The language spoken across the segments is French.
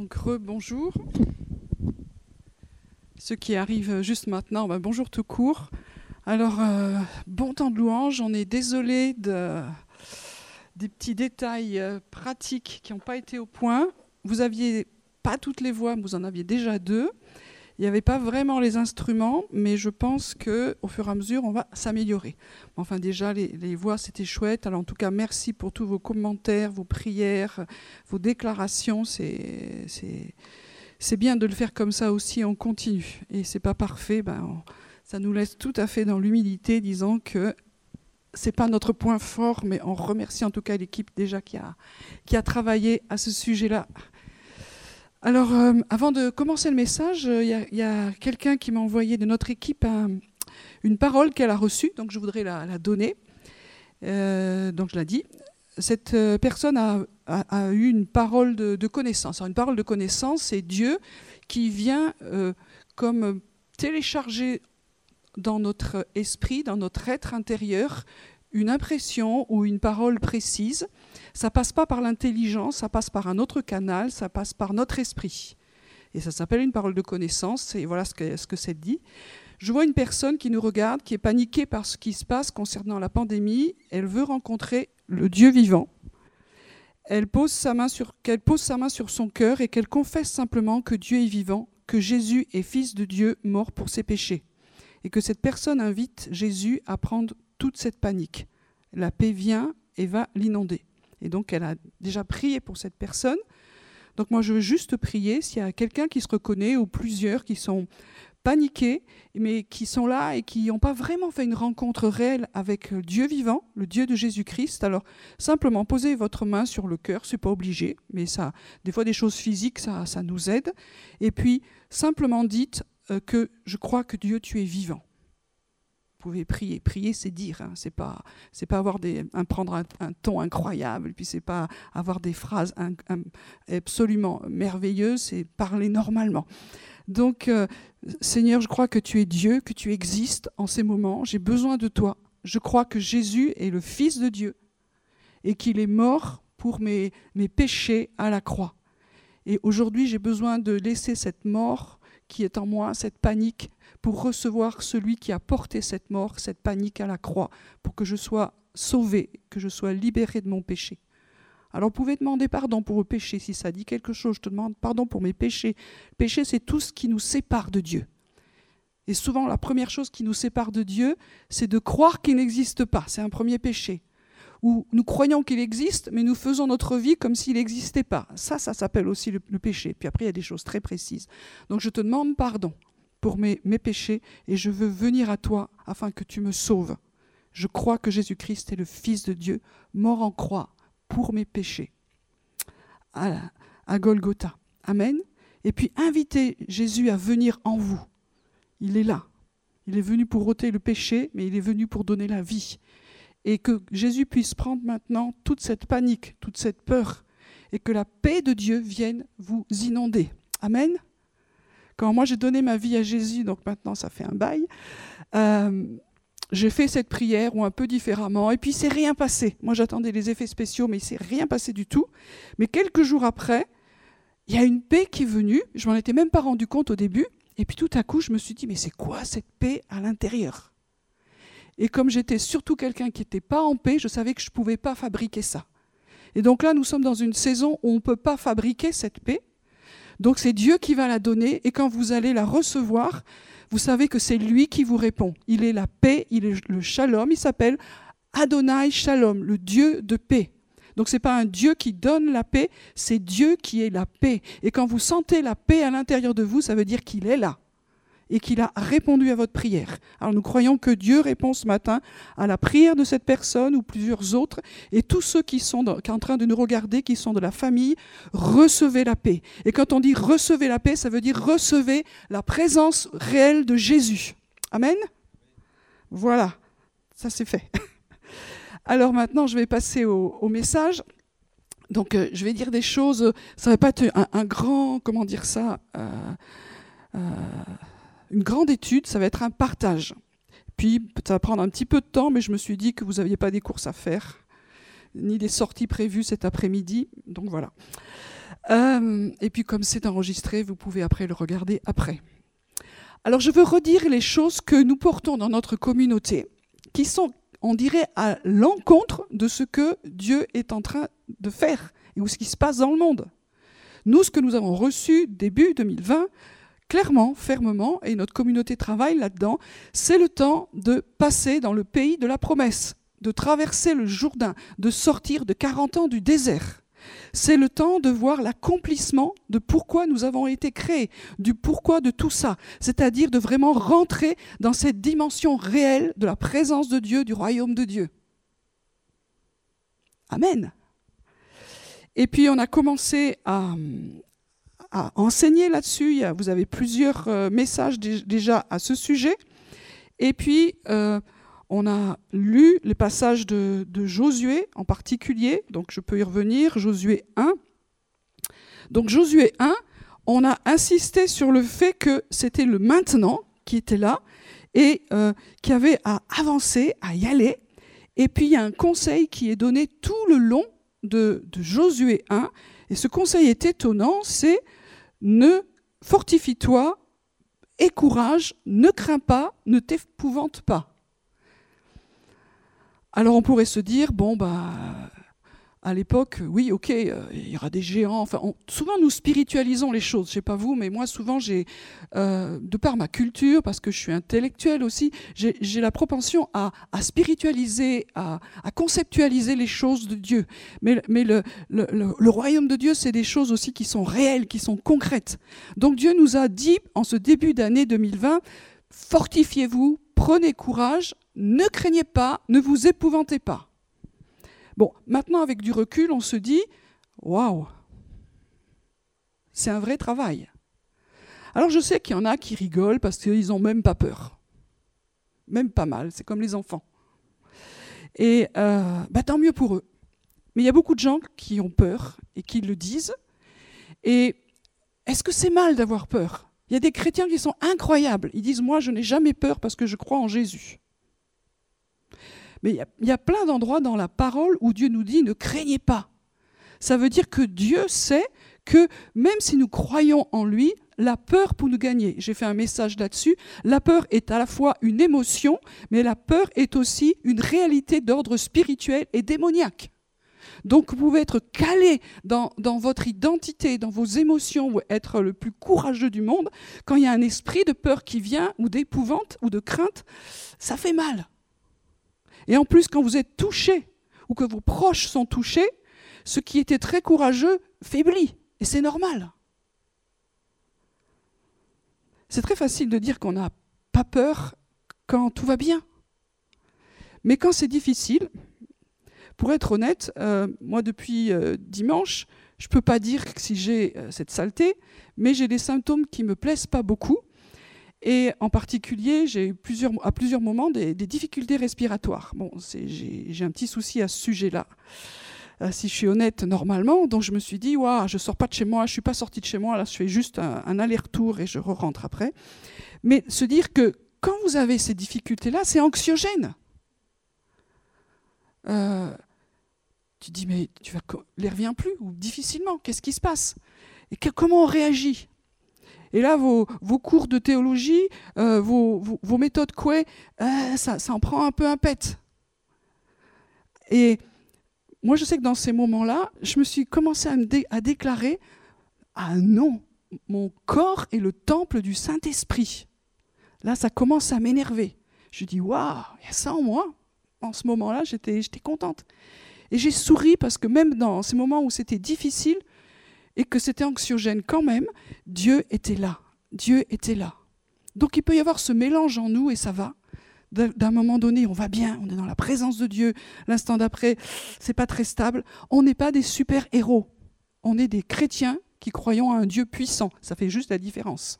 Donc re-bonjour. Ceux qui arrivent juste maintenant, ben, bonjour tout court. Alors, euh, bon temps de louange, on est désolé de, des petits détails euh, pratiques qui n'ont pas été au point. Vous aviez pas toutes les voix, vous en aviez déjà deux. Il n'y avait pas vraiment les instruments, mais je pense qu'au fur et à mesure, on va s'améliorer. Enfin, déjà, les, voix, c'était chouette. Alors, en tout cas, merci pour tous vos commentaires, vos prières, vos déclarations. C'est bien de le faire comme ça aussi, on continue. Et c'est pas parfait, ben, ça nous laisse tout à fait dans l'humilité, disant que c'est pas notre point fort, mais on remercie en tout cas l'équipe déjà qui a travaillé à ce sujet-là alors, euh, avant de commencer le message, il euh, y a, quelqu'un qui m'a envoyé de notre équipe une parole qu'elle a reçue, donc je voudrais la, donner. Euh, donc je la dis. Cette personne a, eu une parole de, connaissance. une parole de connaissance, c'est Dieu qui vient comme télécharger dans notre esprit, dans notre être intérieur, une impression ou une parole précise ça passe pas par l'intelligence, ça passe par un autre canal, ça passe par notre esprit. Et ça s'appelle une parole de connaissance, et voilà ce que, ce que c'est dit. Je vois une personne qui nous regarde, qui est paniquée par ce qui se passe concernant la pandémie. Elle veut rencontrer le Dieu vivant. Elle pose sa main sur, qu'elle pose sa main sur son cœur et qu'elle confesse simplement que Dieu est vivant, que Jésus est fils de Dieu, mort pour ses péchés. Et que cette personne invite Jésus à prendre toute cette panique. La paix vient et va l'inonder. Et donc, elle a déjà prié pour cette personne. Donc, moi, je veux juste prier s'il y a quelqu'un qui se reconnaît ou plusieurs qui sont paniqués, mais qui sont là et qui n'ont pas vraiment fait une rencontre réelle avec Dieu vivant, le Dieu de Jésus-Christ. Alors, simplement posez votre main sur le cœur, c'est pas obligé, mais ça, des fois, des choses physiques, ça, nous aide. Et puis, simplement dites euh, que je crois que Dieu, tu es vivant pouvez prier. Prier, c'est dire. Hein. C'est pas, c'est pas avoir un, prendre un, ton incroyable. Puis c'est pas avoir des phrases absolument merveilleuses. C'est parler normalement. Donc, euh, Seigneur, je crois que tu es Dieu, que tu existes en ces moments. J'ai besoin de toi. Je crois que Jésus est le Fils de Dieu et qu'il est mort pour mes, mes péchés à la croix. Et aujourd'hui, j'ai besoin de laisser cette mort qui est en moi, cette panique, pour recevoir celui qui a porté cette mort, cette panique à la croix, pour que je sois sauvé, que je sois libéré de mon péché. Alors vous pouvez demander pardon pour vos péchés. Si ça dit quelque chose, je te demande pardon pour mes péchés. Le péché, c'est tout ce qui nous sépare de Dieu. Et souvent, la première chose qui nous sépare de Dieu, c'est de croire qu'il n'existe pas. C'est un premier péché. Ou nous croyons qu'il existe, mais nous faisons notre vie comme s'il n'existait pas. Ça, ça s'appelle aussi le, péché. Puis après, il y a des choses très précises. Donc je te demande pardon pour mes, péchés et je veux venir à toi afin que tu me sauves. Je crois que Jésus-Christ est le Fils de Dieu, mort en croix pour mes péchés. À Golgotha. Amen. Et puis invitez Jésus à venir en vous. Il est là. Il est venu pour ôter le péché, mais il est venu pour donner la vie. Et que Jésus puisse prendre maintenant toute cette panique, toute cette peur, et que la paix de Dieu vienne vous inonder. Amen. Quand moi j'ai donné ma vie à Jésus, donc maintenant ça fait un bail, euh, j'ai fait cette prière ou un peu différemment, et puis c'est rien passé. Moi j'attendais les effets spéciaux, mais il s'est rien passé du tout. Mais quelques jours après, il y a une paix qui est venue. Je m'en étais même pas rendu compte au début, et puis tout à coup je me suis dit mais c'est quoi cette paix à l'intérieur? Et comme j'étais surtout quelqu'un qui n'était pas en paix, je savais que je ne pouvais pas fabriquer ça. Et donc là, nous sommes dans une saison où on ne peut pas fabriquer cette paix, donc c'est Dieu qui va la donner et quand vous allez la recevoir, vous savez que c'est lui qui vous répond. Il est la paix, il est le shalom, il s'appelle Adonai Shalom, le Dieu de paix. Donc ce n'est pas un Dieu qui donne la paix, c'est Dieu qui est la paix. Et quand vous sentez la paix à l'intérieur de vous, ça veut dire qu'il est là et qu'il a répondu à votre prière. Alors nous croyons que Dieu répond ce matin à la prière de cette personne ou plusieurs autres, et tous ceux qui sont, en train de nous regarder, qui sont de la famille, recevez la paix. Et quand on dit recevez la paix, ça veut dire recevez la présence réelle de Jésus. Amen? Voilà, ça c'est fait. Alors maintenant, je vais passer au, message. Donc, euh, je vais dire des choses. Ça ne va pas être un, grand, comment dire ça, euh, euh, une grande étude, ça va être un partage. Puis ça va prendre un petit peu de temps, mais je me suis dit que vous n'aviez pas des courses à faire, ni des sorties prévues cet après-midi. Donc voilà. Euh, et puis comme c'est enregistré, vous pouvez après le regarder après. Alors je veux redire les choses que nous portons dans notre communauté, qui sont, on dirait, à l'encontre de ce que Dieu est en train de faire ou ce qui se passe dans le monde. Nous, ce que nous avons reçu début 2020, clairement, fermement, et notre communauté travaille là-dedans, c'est le temps de passer dans le pays de la promesse, de traverser le Jourdain, de sortir de 40 ans du désert. C'est le temps de voir l'accomplissement de pourquoi nous avons été créés, du pourquoi de tout ça, c'est-à-dire de vraiment rentrer dans cette dimension réelle de la présence de Dieu, du royaume de Dieu. Amen. Et puis on a commencé à, à enseigner là-dessus. Vous avez plusieurs euh, messages déjà à ce sujet. Et puis, euh, on a lu les passages de, Josué en particulier, donc je peux y revenir, Josué 1. Donc Josué 1, on a insisté sur le fait que c'était le maintenant qui était là et euh, qui avait à avancer, à y aller. Et puis il y a un conseil qui est donné tout le long de, de Josué 1. Et ce conseil est étonnant, c'est ne fortifie-toi, aie courage, ne crains pas, ne t'épouvante pas. Alors on pourrait se dire, bon, bah, à l'époque, oui, ok, euh, il y aura des géants. Enfin, souvent nous spiritualisons les choses. Je sais pas vous, mais moi souvent j'ai, euh, de par ma culture, parce que je suis intellectuelle aussi, j'ai la propension à, spiritualiser, à, conceptualiser les choses de Dieu. Mais, le royaume de Dieu, c'est des choses aussi qui sont réelles, qui sont concrètes. Donc Dieu nous a dit en ce début d'année 2020, fortifiez-vous, prenez courage, ne craignez pas, ne vous épouvantez pas. Bon, maintenant avec du recul, on se dit, waouh, c'est un vrai travail. Alors je sais qu'il y en a qui rigolent parce qu'ils n'ont même pas peur. Même pas mal, c'est comme les enfants. Et euh, bah, tant mieux pour eux. Mais il y a beaucoup de gens qui ont peur et qui le disent. Et est-ce que c'est mal d'avoir peur? Il y a des chrétiens qui sont incroyables. Ils disent, moi je n'ai jamais peur parce que je crois en Jésus. Mais il y, a plein d'endroits dans la parole où Dieu nous dit ne craignez pas. Ça veut dire que Dieu sait que même si nous croyons en lui, la peur pour nous gagner. J'ai fait un message là-dessus. La peur est à la fois une émotion, mais la peur est aussi une réalité d'ordre spirituel et démoniaque. Donc vous pouvez être calé dans, dans, votre identité, dans vos émotions, ou être le plus courageux du monde. Quand il y a un esprit de peur qui vient, ou d'épouvante, ou de crainte, ça fait mal. Et en plus, quand vous êtes touché ou que vos proches sont touchés, ce qui était très courageux faiblit. Et c'est normal. C'est très facile de dire qu'on n'a pas peur quand tout va bien. Mais quand c'est difficile, pour être honnête, euh, moi depuis euh, dimanche, je ne peux pas dire si j'ai euh, cette saleté, mais j'ai des symptômes qui ne me plaisent pas beaucoup. Et en particulier, j'ai eu à plusieurs moments des, difficultés respiratoires. Bon, j'ai un petit souci à ce sujet-là. Euh, si je suis honnête normalement, donc je me suis dit, waouh, je sors pas de chez moi, je suis pas sortie de chez moi, là je fais juste un, aller-retour et je re rentre après. Mais se dire que quand vous avez ces difficultés-là, c'est anxiogène. Euh, tu dis, mais tu vas, l'air vient plus, ou difficilement, qu'est-ce qui se passe? Et comment on réagit? Et là, vos, cours de théologie, euh, vos, méthodes couées, euh, ça, en prend un peu un pet. Et moi, je sais que dans ces moments-là, je me suis commencé à, me déclarer Ah non, mon corps est le temple du Saint-Esprit. Là, ça commence à m'énerver. Je dis Waouh, il y a ça en moi. En ce moment-là, j'étais contente. Et j'ai souri parce que même dans ces moments où c'était difficile, et que c'était anxiogène quand même, Dieu était là. Dieu était là. Donc il peut y avoir ce mélange en nous et ça va. D'un moment donné, on va bien, on est dans la présence de Dieu. L'instant d'après, c'est pas très stable. On n'est pas des super héros. On est des chrétiens qui croyons à un Dieu puissant. Ça fait juste la différence.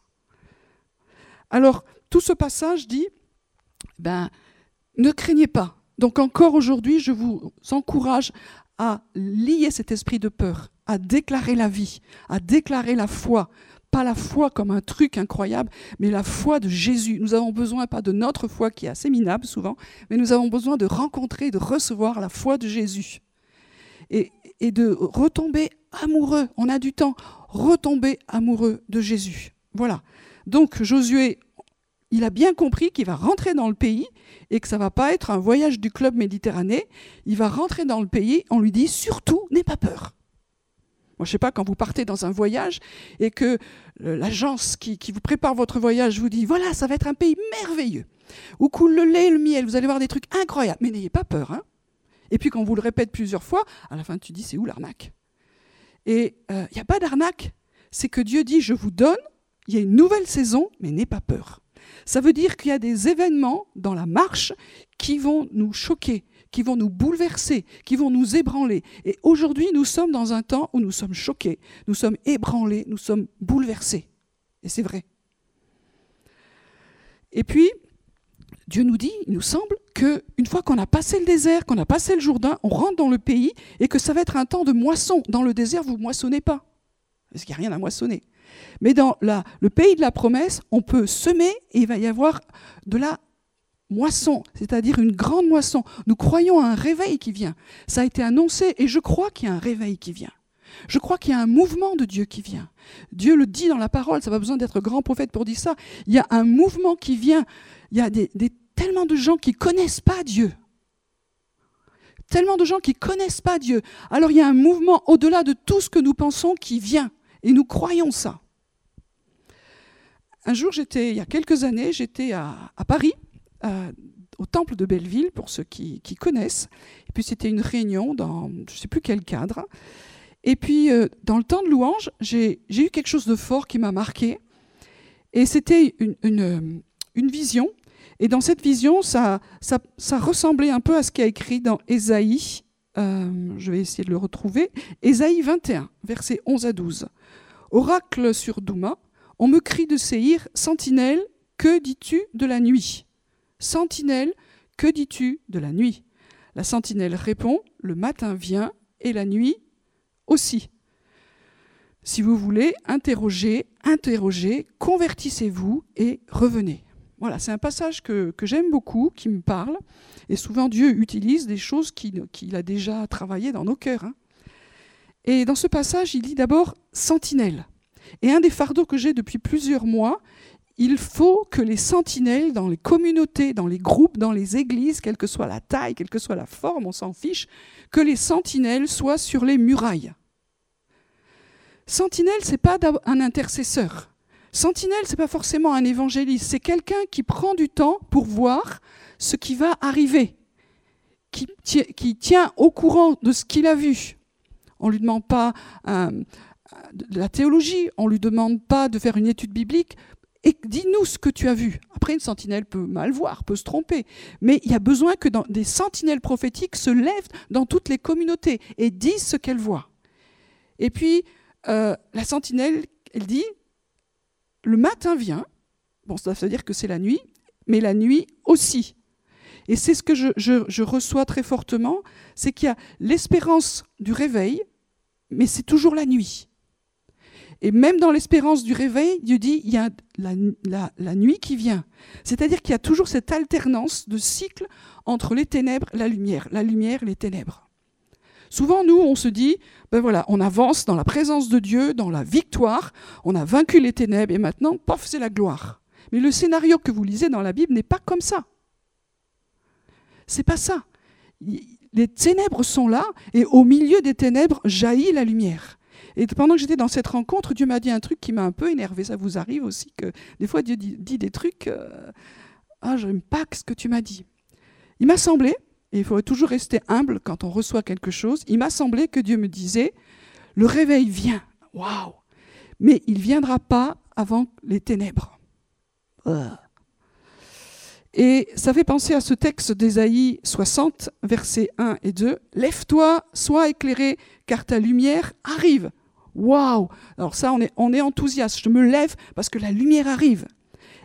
Alors, tout ce passage dit, ben, ne craignez pas. Donc encore aujourd'hui, je vous encourage à lier cet esprit de peur, à déclarer la vie, à déclarer la foi. Pas la foi comme un truc incroyable, mais la foi de Jésus. Nous avons besoin pas de notre foi qui est assez minable souvent, mais nous avons besoin de rencontrer, de recevoir la foi de Jésus. Et, de retomber amoureux. On a du temps. Retomber amoureux de Jésus. Voilà. Donc Josué, il a bien compris qu'il va rentrer dans le pays et que ça va pas être un voyage du club méditerranéen. Il va rentrer dans le pays. On lui dit surtout, n'aie pas peur. Moi, je sais pas, quand vous partez dans un voyage et que l'agence qui, vous prépare votre voyage vous dit voilà, ça va être un pays merveilleux, où coule le lait et le miel, vous allez voir des trucs incroyables, mais n'ayez pas peur. Hein. Et puis quand vous le répète plusieurs fois, à la fin tu dis c'est où l'arnaque? Et il euh, n'y a pas d'arnaque, c'est que Dieu dit je vous donne, il y a une nouvelle saison, mais n'aie pas peur. Ça veut dire qu'il y a des événements dans la marche qui vont nous choquer, qui vont nous bouleverser, qui vont nous ébranler. Et aujourd'hui, nous sommes dans un temps où nous sommes choqués, nous sommes ébranlés, nous sommes bouleversés. Et c'est vrai. Et puis, Dieu nous dit, il nous semble, qu'une fois qu'on a passé le désert, qu'on a passé le Jourdain, on rentre dans le pays et que ça va être un temps de moisson. Dans le désert, vous ne moissonnez pas, parce qu'il n'y a rien à moissonner. Mais dans le pays de la promesse, on peut semer et il va y avoir de la moisson, c'est-à-dire une grande moisson. Nous croyons à un réveil qui vient. Ça a été annoncé et je crois qu'il y a un réveil qui vient. Je crois qu'il y a un mouvement de Dieu qui vient. Dieu le dit dans la parole, ça n'a pas besoin d'être grand prophète pour dire ça. Il y a un mouvement qui vient. Il y a des, des tellement de gens qui connaissent pas Dieu. Tellement de gens qui connaissent pas Dieu. Alors il y a un mouvement au-delà de tout ce que nous pensons qui vient. Et nous croyons ça. Un jour, j'étais, il y a quelques années, j'étais à, Paris, au temple de Belleville, pour ceux qui, connaissent. Et puis c'était une réunion dans je ne sais plus quel cadre. Et puis euh, dans le temps de louange, j'ai, eu quelque chose de fort qui m'a marqué. Et c'était une, une vision et dans cette vision, ça, ressemblait un peu à ce qui a écrit dans Ésaïe. Euh, je vais essayer de le retrouver. Ésaïe 21, versets 11 à 12. Oracle sur Douma, on me crie de Séhir, Sentinelle, que dis-tu de la nuit? Sentinelle, que dis-tu de la nuit? La sentinelle répond, le matin vient et la nuit aussi. Si vous voulez, interrogez, interrogez, convertissez-vous et revenez. Voilà, c'est un passage que, j'aime beaucoup, qui me parle. Et souvent, Dieu utilise des choses qu'il a déjà travaillées dans nos cœurs. Hein. Et dans ce passage, il dit d'abord sentinelle. Et un des fardeaux que j'ai depuis plusieurs mois, il faut que les sentinelles dans les communautés, dans les groupes, dans les églises, quelle que soit la taille, quelle que soit la forme, on s'en fiche, que les sentinelles soient sur les murailles. Sentinelle, c'est pas un intercesseur. Sentinelle, c'est pas forcément un évangéliste, c'est quelqu'un qui prend du temps pour voir ce qui va arriver, qui, tient au courant de ce qu'il a vu. On lui demande pas de la théologie, on lui demande pas de faire une étude biblique. Et dis-nous ce que tu as vu. Après, une sentinelle peut mal voir, peut se tromper, mais il y a besoin que des sentinelles prophétiques se lèvent dans toutes les communautés et disent ce qu'elles voient. Et puis, euh, la sentinelle, elle dit, le matin vient, bon, ça veut dire que c'est la nuit, mais la nuit aussi. Et c'est ce que je, reçois très fortement, c'est qu'il y a l'espérance du réveil, mais c'est toujours la nuit. Et même dans l'espérance du réveil, Dieu dit, il y a la, nuit qui vient. C'est-à-dire qu'il y a toujours cette alternance de cycle entre les ténèbres la lumière, la lumière les ténèbres. Souvent, nous, on se dit, ben voilà, on avance dans la présence de Dieu, dans la victoire, on a vaincu les ténèbres et maintenant, pof, c'est la gloire. Mais le scénario que vous lisez dans la Bible n'est pas comme ça. C'est pas ça. Les ténèbres sont là et au milieu des ténèbres jaillit la lumière. Et pendant que j'étais dans cette rencontre, Dieu m'a dit un truc qui m'a un peu énervé. Ça vous arrive aussi que des fois Dieu dit, des trucs. Euh, ah, je n'aime pas ce que tu m'as dit. Il m'a semblé et il faut toujours rester humble quand on reçoit quelque chose. Il m'a semblé que Dieu me disait, le réveil vient, waouh, mais il ne viendra pas avant les ténèbres. Et ça fait penser à ce texte d'Ésaïe 60, versets 1 et 2. Lève-toi, sois éclairé, car ta lumière arrive. Waouh Alors ça, on est, enthousiaste. Je me lève parce que la lumière arrive.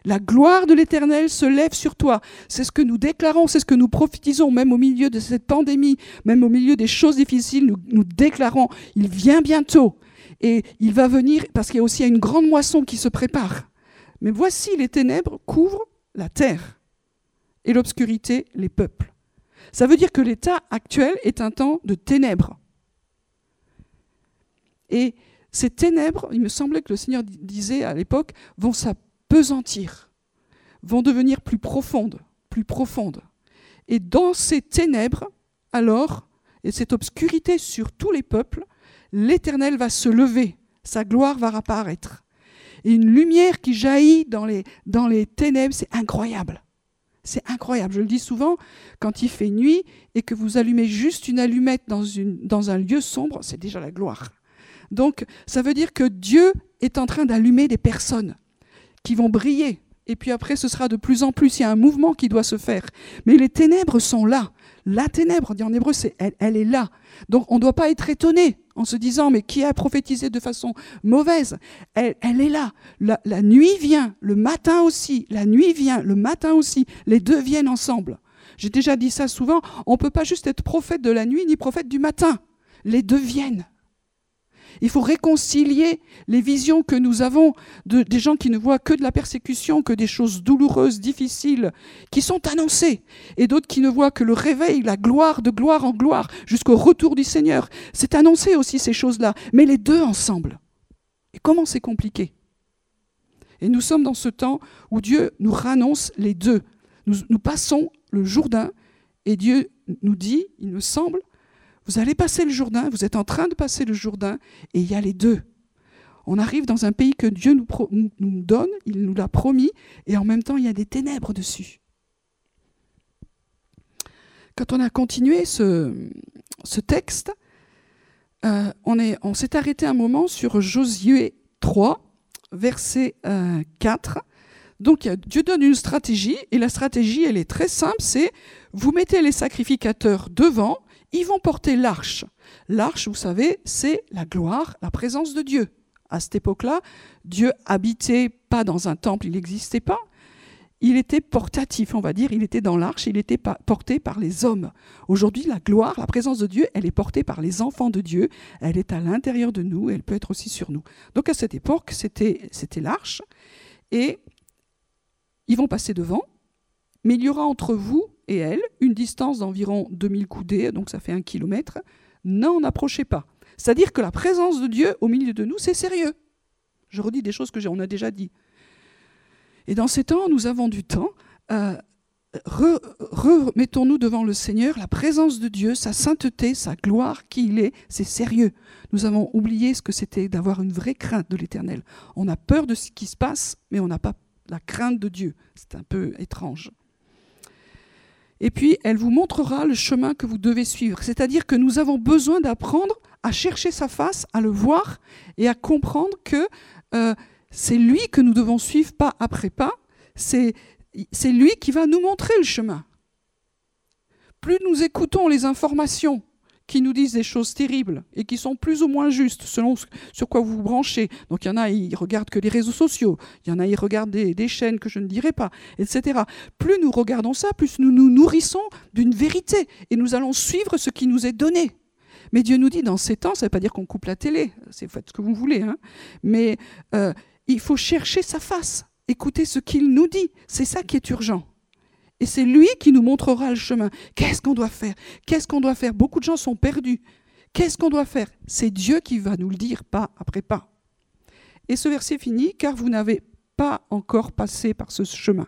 La gloire de l'Éternel se lève sur toi. C'est ce que nous déclarons, c'est ce que nous prophétisons, même au milieu de cette pandémie, même au milieu des choses difficiles, nous déclarons, il vient bientôt. Et il va venir parce qu'il y a aussi une grande moisson qui se prépare. Mais voici les ténèbres couvrent la terre et l'obscurité les peuples. Ça veut dire que l'état actuel est un temps de ténèbres. Et ces ténèbres, il me semblait que le Seigneur disait à l'époque, vont s'apesantir, vont devenir plus profondes, plus profondes. Et dans ces ténèbres, alors, et cette obscurité sur tous les peuples, l'Éternel va se lever, sa gloire va apparaître. Et une lumière qui jaillit dans les, dans les ténèbres, c'est incroyable. C'est incroyable. Je le dis souvent, quand il fait nuit et que vous allumez juste une allumette dans, une, dans un lieu sombre, c'est déjà la gloire. Donc, ça veut dire que Dieu est en train d'allumer des personnes qui vont briller. Et puis après, ce sera de plus en plus. Il y a un mouvement qui doit se faire. Mais les ténèbres sont là. La ténèbre, dit en hébreu, c'est elle, est là. Donc on ne doit pas être étonné en se disant, mais qui a prophétisé de façon mauvaise? Elle, elle, est là. La, la nuit vient, le matin aussi. La nuit vient, le matin aussi. Les deux viennent ensemble. J'ai déjà dit ça souvent, on ne peut pas juste être prophète de la nuit ni prophète du matin. Les deux viennent. Il faut réconcilier les visions que nous avons de, des gens qui ne voient que de la persécution, que des choses douloureuses, difficiles, qui sont annoncées, et d'autres qui ne voient que le réveil, la gloire de gloire en gloire, jusqu'au retour du Seigneur. C'est annoncé aussi ces choses-là, mais les deux ensemble. Et comment c'est compliqué? Et nous sommes dans ce temps où Dieu nous rannonce les deux. Nous, nous passons le Jourdain, et Dieu nous dit, il me semble, vous allez passer le Jourdain, vous êtes en train de passer le Jourdain, et il y a les deux. On arrive dans un pays que Dieu nous, donne, il nous l'a promis, et en même temps, il y a des ténèbres dessus. Quand on a continué ce, texte, euh, on, est, on s'est arrêté un moment sur Josué 3, verset euh, 4. Donc Dieu donne une stratégie, et la stratégie, elle est très simple, c'est vous mettez les sacrificateurs devant, ils vont porter l'arche. L'arche, vous savez, c'est la gloire, la présence de Dieu. À cette époque-là, Dieu habitait pas dans un temple, il n'existait pas. Il était portatif, on va dire, il était dans l'arche, il était porté par les hommes. Aujourd'hui, la gloire, la présence de Dieu, elle est portée par les enfants de Dieu, elle est à l'intérieur de nous, elle peut être aussi sur nous. Donc à cette époque, c'était, l'arche, et ils vont passer devant, mais il y aura entre vous et elle une distance d'environ 2000 coudées, donc ça fait un kilomètre. N'en approchez pas. C'est-à-dire que la présence de Dieu au milieu de nous, c'est sérieux. Je redis des choses que on a déjà dit. Et dans ces temps, nous avons du temps. Euh, remettons-nous devant le Seigneur, la présence de Dieu, sa sainteté, sa gloire, qui il est, c'est sérieux. Nous avons oublié ce que c'était d'avoir une vraie crainte de l'Éternel. On a peur de ce qui se passe, mais on n'a pas la crainte de Dieu. C'est un peu étrange et puis elle vous montrera le chemin que vous devez suivre. C'est-à-dire que nous avons besoin d'apprendre à chercher sa face, à le voir et à comprendre que euh, c'est lui que nous devons suivre pas après pas, c'est lui qui va nous montrer le chemin. Plus nous écoutons les informations qui nous disent des choses terribles et qui sont plus ou moins justes selon sur quoi vous vous branchez. Donc il y en a, ils regardent que les réseaux sociaux, il y en a, ils regardent des, chaînes que je ne dirai pas, etc. Plus nous regardons ça, plus nous nous nourrissons d'une vérité et nous allons suivre ce qui nous est donné. Mais Dieu nous dit dans ces temps, ça ne veut pas dire qu'on coupe la télé, c'est faites ce que vous voulez, hein. mais euh, il faut chercher sa face, écouter ce qu'il nous dit. C'est ça qui est urgent. Et c'est lui qui nous montrera le chemin. Qu'est-ce qu'on doit faire? Qu'est-ce qu'on doit faire? Beaucoup de gens sont perdus. Qu'est-ce qu'on doit faire? C'est Dieu qui va nous le dire pas après pas. Et ce verset finit, car vous n'avez pas encore passé par ce chemin.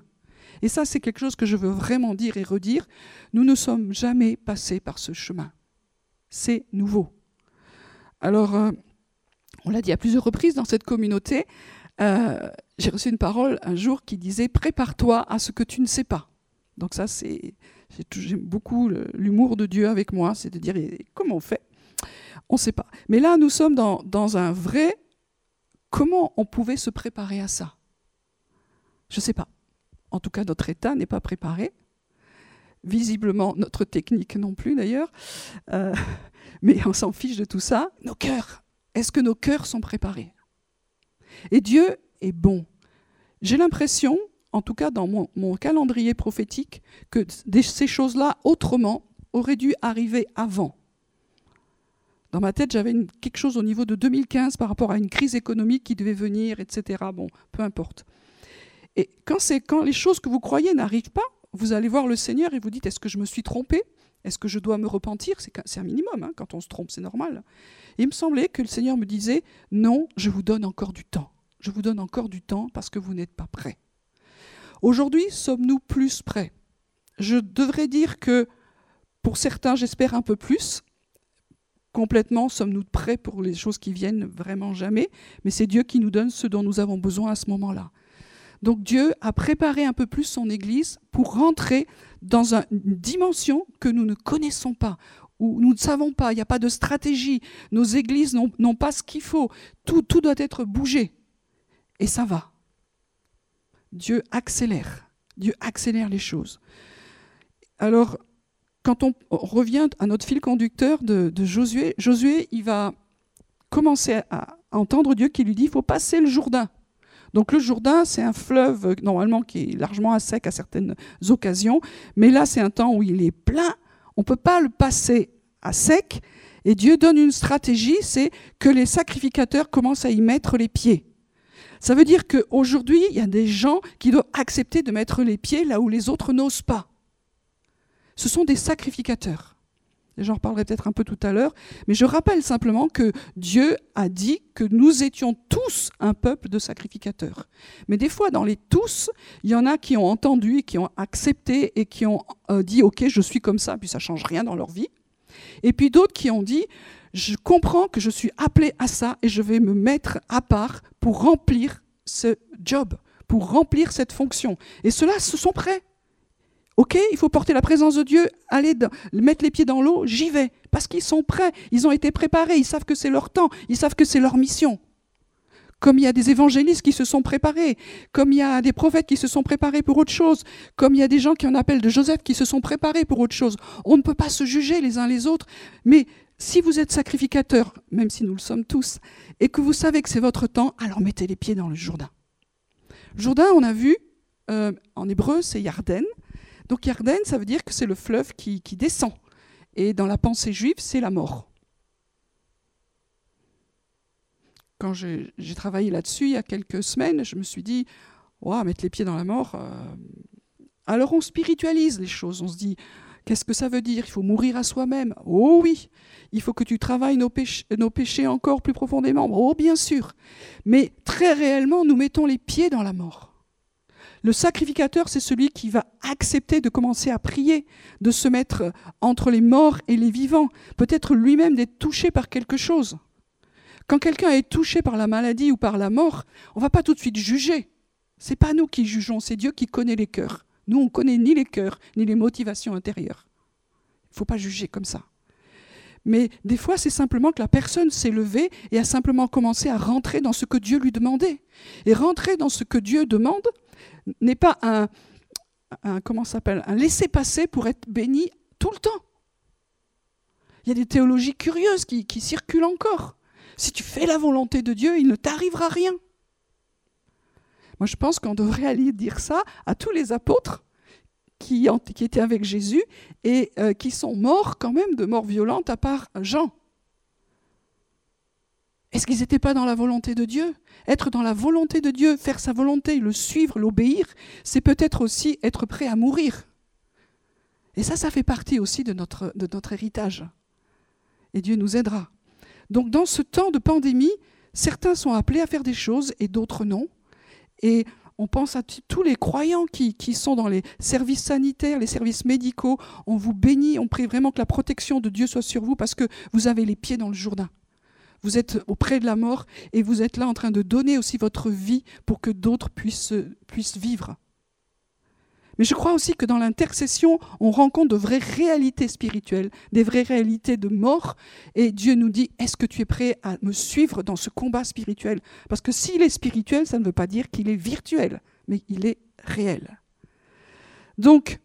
Et ça, c'est quelque chose que je veux vraiment dire et redire. Nous ne sommes jamais passés par ce chemin. C'est nouveau. Alors, euh, on l'a dit à plusieurs reprises dans cette communauté, euh, j'ai reçu une parole un jour qui disait Prépare-toi à ce que tu ne sais pas. Donc ça, c'est j'aime beaucoup l'humour de Dieu avec moi, c'est de dire comment on fait? On ne sait pas. Mais là, nous sommes dans, dans, un vrai comment on pouvait se préparer à ça? Je ne sais pas. En tout cas, notre état n'est pas préparé. Visiblement, notre technique non plus d'ailleurs. Euh, mais on s'en fiche de tout ça. Nos cœurs. Est-ce que nos cœurs sont préparés? Et Dieu est bon. J'ai l'impression en tout cas dans mon, calendrier prophétique, que ces choses-là, autrement, auraient dû arriver avant. Dans ma tête, j'avais quelque chose au niveau de 2015 par rapport à une crise économique qui devait venir, etc. Bon, peu importe. Et quand, les choses que vous croyez n'arrivent pas, vous allez voir le Seigneur et vous dites, est-ce que je me suis trompé? Est-ce que je dois me repentir? C'est un minimum, hein, quand on se trompe, c'est normal. il me semblait que le Seigneur me disait, non, je vous donne encore du temps. Je vous donne encore du temps parce que vous n'êtes pas prêts. Aujourd'hui, sommes-nous plus prêts? Je devrais dire que pour certains, j'espère un peu plus. Complètement, sommes-nous prêts pour les choses qui viennent? Vraiment jamais. Mais c'est Dieu qui nous donne ce dont nous avons besoin à ce moment-là. Donc Dieu a préparé un peu plus son Église pour rentrer dans une dimension que nous ne connaissons pas, où nous ne savons pas, il n'y a pas de stratégie, nos églises n'ont pas ce qu'il faut, tout, tout doit être bougé. Et ça va. Dieu accélère, Dieu accélère les choses. Alors, quand on revient à notre fil conducteur de, Josué, Josué, il va commencer à entendre Dieu qui lui dit, il faut passer le Jourdain. Donc le Jourdain, c'est un fleuve normalement qui est largement à sec à certaines occasions, mais là c'est un temps où il est plein, on ne peut pas le passer à sec, et Dieu donne une stratégie, c'est que les sacrificateurs commencent à y mettre les pieds. Ça veut dire qu'aujourd'hui, il y a des gens qui doivent accepter de mettre les pieds là où les autres n'osent pas. Ce sont des sacrificateurs. J'en reparlerai peut-être un peu tout à l'heure, mais je rappelle simplement que Dieu a dit que nous étions tous un peuple de sacrificateurs. Mais des fois, dans les tous, il y en a qui ont entendu, qui ont accepté et qui ont euh, dit OK, je suis comme ça, puis ça change rien dans leur vie. Et puis d'autres qui ont dit je comprends que je suis appelé à ça et je vais me mettre à part pour remplir ce job, pour remplir cette fonction. Et ceux-là, se sont prêts. Ok, il faut porter la présence de Dieu, aller mettre les pieds dans l'eau, j'y vais. Parce qu'ils sont prêts, ils ont été préparés, ils savent que c'est leur temps, ils savent que c'est leur mission. Comme il y a des évangélistes qui se sont préparés, comme il y a des prophètes qui se sont préparés pour autre chose, comme il y a des gens qui en appellent de Joseph qui se sont préparés pour autre chose. On ne peut pas se juger les uns les autres, mais si vous êtes sacrificateur, même si nous le sommes tous, et que vous savez que c'est votre temps, alors mettez les pieds dans le Jourdain. Jourdain, on a vu, euh, en hébreu, c'est Yarden. Donc Yarden, ça veut dire que c'est le fleuve qui, descend. Et dans la pensée juive, c'est la mort. Quand j'ai travaillé là-dessus il y a quelques semaines, je me suis dit, mettre les pieds dans la mort. Euh, alors on spiritualise les choses. On se dit, qu'est-ce que ça veut dire? Il faut mourir à soi-même. Oh oui. Il faut que tu travailles nos péchés encore plus profondément. Oh bien sûr. Mais très réellement, nous mettons les pieds dans la mort. Le sacrificateur, c'est celui qui va accepter de commencer à prier, de se mettre entre les morts et les vivants, peut-être lui-même d'être touché par quelque chose. Quand quelqu'un est touché par la maladie ou par la mort, on ne va pas tout de suite juger. C'est pas nous qui jugeons, c'est Dieu qui connaît les cœurs. Nous, on connaît ni les cœurs, ni les motivations intérieures. Il ne faut pas juger comme ça. Mais des fois, c'est simplement que la personne s'est levée et a simplement commencé à rentrer dans ce que Dieu lui demandait. Et rentrer dans ce que Dieu demande, n'est pas un, comment s'appelle un laisser-passer pour être béni tout le temps. Il y a des théologies curieuses qui circulent encore. Si tu fais la volonté de Dieu, il ne t'arrivera rien. Moi, je pense qu'on devrait aller dire ça à tous les apôtres qui, étaient avec Jésus et euh, qui sont morts quand même de mort violente, à part Jean. Est-ce qu'ils n'étaient pas dans la volonté de Dieu? Être dans la volonté de Dieu, faire sa volonté, le suivre, l'obéir, c'est peut-être aussi être prêt à mourir. Et ça, ça fait partie aussi de notre héritage. Et Dieu nous aidera. Donc dans ce temps de pandémie, certains sont appelés à faire des choses et d'autres non. Et on pense à tous les croyants qui, sont dans les services sanitaires, les services médicaux. On vous bénit, on prie vraiment que la protection de Dieu soit sur vous parce que vous avez les pieds dans le Jourdain. Vous êtes auprès de la mort et vous êtes là en train de donner aussi votre vie pour que d'autres puissent vivre. Mais je crois aussi que dans l'intercession, on rencontre de vraies réalités spirituelles, des vraies réalités de mort. Et Dieu nous dit, est-ce que tu es prêt à me suivre dans ce combat spirituel? Parce que s'il est spirituel, ça ne veut pas dire qu'il est virtuel, mais il est réel. Donc,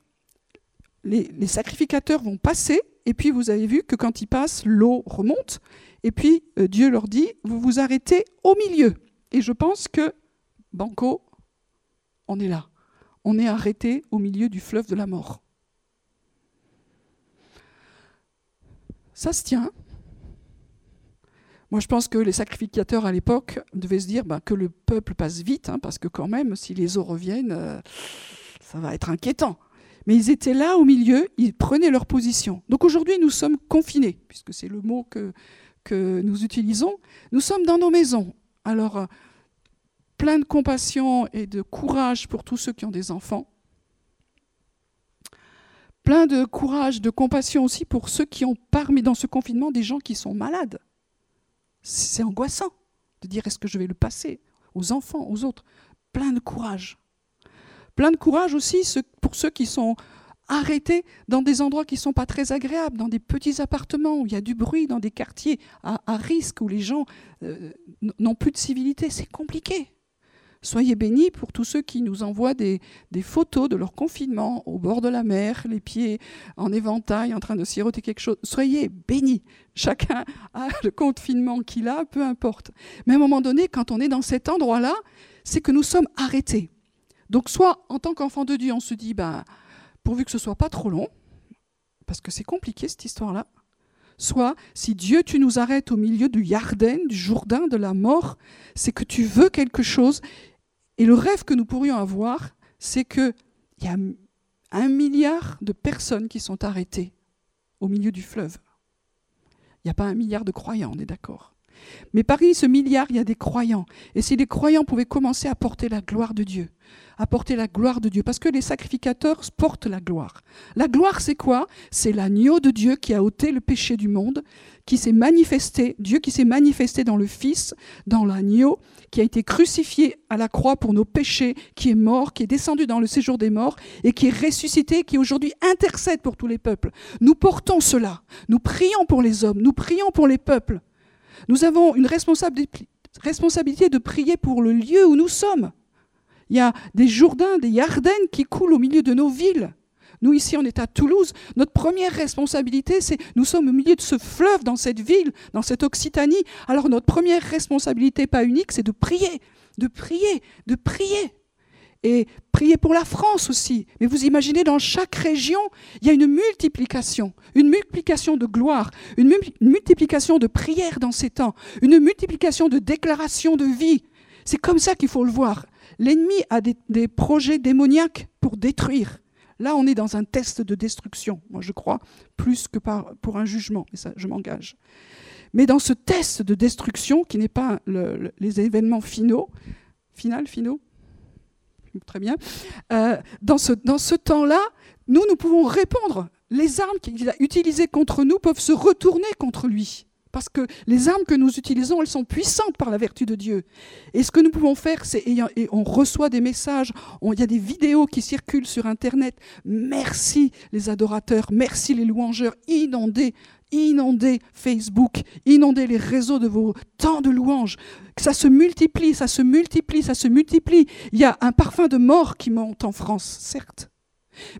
les, sacrificateurs vont passer, et puis vous avez vu que quand ils passent, l'eau remonte, et puis euh, Dieu leur dit, vous vous arrêtez au milieu. Et je pense que, Banco, on est là. On est arrêté au milieu du fleuve de la mort. Ça se tient. Moi, je pense que les sacrificateurs à l'époque devaient se dire bah, que le peuple passe vite, hein, parce que quand même, si les eaux reviennent, euh, ça va être inquiétant. Mais ils étaient là au milieu, ils prenaient leur position. Donc aujourd'hui, nous sommes confinés, puisque c'est le mot que, que nous utilisons. Nous sommes dans nos maisons. Alors, plein de compassion et de courage pour tous ceux qui ont des enfants. Plein de courage, de compassion aussi pour ceux qui ont parmi dans ce confinement des gens qui sont malades. C'est angoissant de dire est-ce que je vais le passer aux enfants, aux autres? Plein de courage. Plein de courage aussi pour ceux qui sont arrêtés dans des endroits qui ne sont pas très agréables, dans des petits appartements où il y a du bruit, dans des quartiers à, risque, où les gens euh, n'ont plus de civilité. C'est compliqué. Soyez bénis pour tous ceux qui nous envoient des, photos de leur confinement au bord de la mer, les pieds en éventail, en train de siroter quelque chose. Soyez bénis. Chacun a le confinement qu'il a, peu importe. Mais à un moment donné, quand on est dans cet endroit-là, c'est que nous sommes arrêtés. Donc soit en tant qu'enfant de Dieu, on se dit, ben, pourvu que ce soit pas trop long, parce que c'est compliqué cette histoire-là. Soit, si Dieu, tu nous arrêtes au milieu du Yarden, du Jourdain, de la mort, c'est que tu veux quelque chose. Et le rêve que nous pourrions avoir, c'est qu'il y a un milliard de personnes qui sont arrêtées au milieu du fleuve. Il n'y a pas un milliard de croyants, on est d'accord. Mais parmi ce milliard, il y a des croyants. Et si les croyants pouvaient commencer à porter la gloire de Dieu, à porter la gloire de Dieu, parce que les sacrificateurs portent la gloire. La gloire, c'est quoi? C'est l'agneau de Dieu qui a ôté le péché du monde, qui s'est manifesté, Dieu qui s'est manifesté dans le Fils, dans l'agneau, qui a été crucifié à la croix pour nos péchés, qui est mort, qui est descendu dans le séjour des morts, et qui est ressuscité, qui aujourd'hui intercède pour tous les peuples. Nous portons cela. Nous prions pour les hommes, nous prions pour les peuples. Nous avons une responsabilité de prier pour le lieu où nous sommes. Il y a des Jourdains, des Yardennes qui coulent au milieu de nos villes. Nous, ici, on est à Toulouse. Notre première responsabilité, c'est nous sommes au milieu de ce fleuve, dans cette ville, dans cette Occitanie. Alors, notre première responsabilité, pas unique, c'est de prier, de prier, de prier et prier pour la France aussi. Mais vous imaginez, dans chaque région, il y a une multiplication, une multiplication de gloire, une, multiplication de prières dans ces temps, une multiplication de déclarations de vie. C'est comme ça qu'il faut le voir. L'ennemi a des, projets démoniaques pour détruire. Là, on est dans un test de destruction, moi je crois, plus que pour un jugement, mais ça, je m'engage. Mais dans ce test de destruction, qui n'est pas les événements finaux, final, finaux, très bien. Euh, dans ce, dans ce temps-là, nous, nous pouvons répondre. Les armes qu'il a utilisées contre nous peuvent se retourner contre lui. Parce que les armes que nous utilisons, elles sont puissantes par la vertu de Dieu. Et ce que nous pouvons faire, c'est, et on reçoit des messages, il y a des vidéos qui circulent sur Internet. Merci les adorateurs, merci les louangeurs, inondés, inondez Facebook, inondez les réseaux de vos temps de louanges. Ça se multiplie, ça se multiplie, ça se multiplie. Il y a un parfum de mort qui monte en France, certes.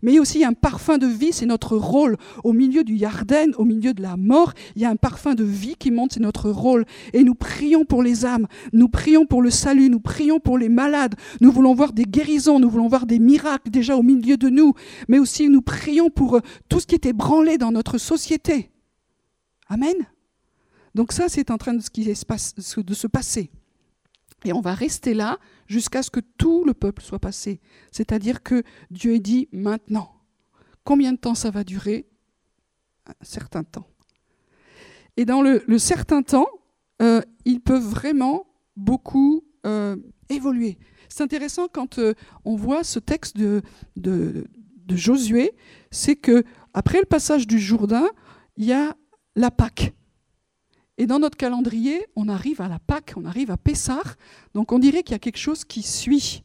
Mais il y a aussi un parfum de vie, c'est notre rôle. Au milieu du Yarden, au milieu de la mort, il y a un parfum de vie qui monte, c'est notre rôle. Et nous prions pour les âmes, nous prions pour le salut, nous prions pour les malades. Nous voulons voir des guérisons, nous voulons voir des miracles déjà au milieu de nous. Mais aussi nous prions pour euh, tout ce qui est ébranlé dans notre société. Amen. Donc ça, c'est en train de, se passer. Et on va rester là jusqu'à ce que tout le peuple soit passé. C'est-à-dire que Dieu dit maintenant. Combien de temps ça va durer? Un certain temps. Et dans le, certain temps, euh, ils peuvent vraiment beaucoup euh, évoluer. C'est intéressant quand euh, on voit ce texte de, de, de Josué, c'est que après le passage du Jourdain, il y a la Pâque. Et dans notre calendrier, on arrive à la Pâque, on arrive à Pessah, donc on dirait qu'il y a quelque chose qui suit.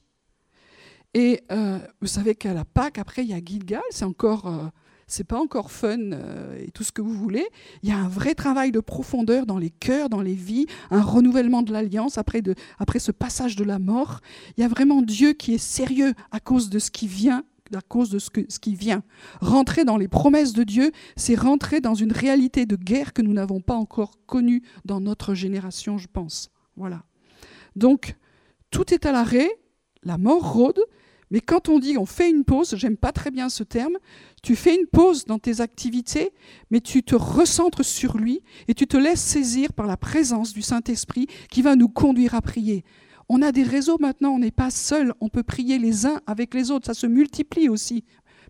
Et euh, vous savez qu'à la Pâque, après, il y a Gilgal, c'est encore, euh, c'est pas encore fun euh, et tout ce que vous voulez. Il y a un vrai travail de profondeur dans les cœurs, dans les vies, un renouvellement de l'alliance après, après ce passage de la mort. Il y a vraiment Dieu qui est sérieux à cause de ce qui vient à cause de ce, qui vient. Rentrer dans les promesses de Dieu, c'est rentrer dans une réalité de guerre que nous n'avons pas encore connue dans notre génération, je pense. Voilà. Donc, tout est à l'arrêt, la mort rôde, mais quand on dit on fait une pause, j'aime pas très bien ce terme, tu fais une pause dans tes activités, mais tu te recentres sur lui et tu te laisses saisir par la présence du Saint-Esprit qui va nous conduire à prier. On a des réseaux maintenant, on n'est pas seul, on peut prier les uns avec les autres, ça se multiplie aussi.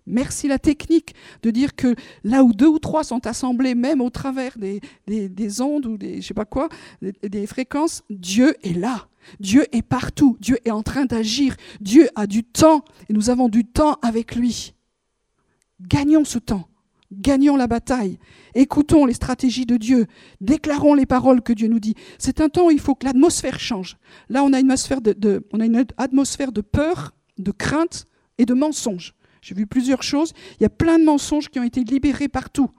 Merci la technique de dire que là où deux ou trois sont assemblés, même au travers des, des, ondes ou des, je des fréquences, Dieu est là. Dieu est partout. Dieu est en train d'agir. Dieu a du temps et nous avons du temps avec lui. Gagnons ce temps. Gagnons la bataille. Écoutons les stratégies de Dieu. Déclarons les paroles que Dieu nous dit. C'est un temps où il faut que l'atmosphère change. Là, on a une atmosphère de, peur, de crainte et de mensonge. J'ai vu plusieurs choses. Il y a plein de mensonges qui ont été libérés partout.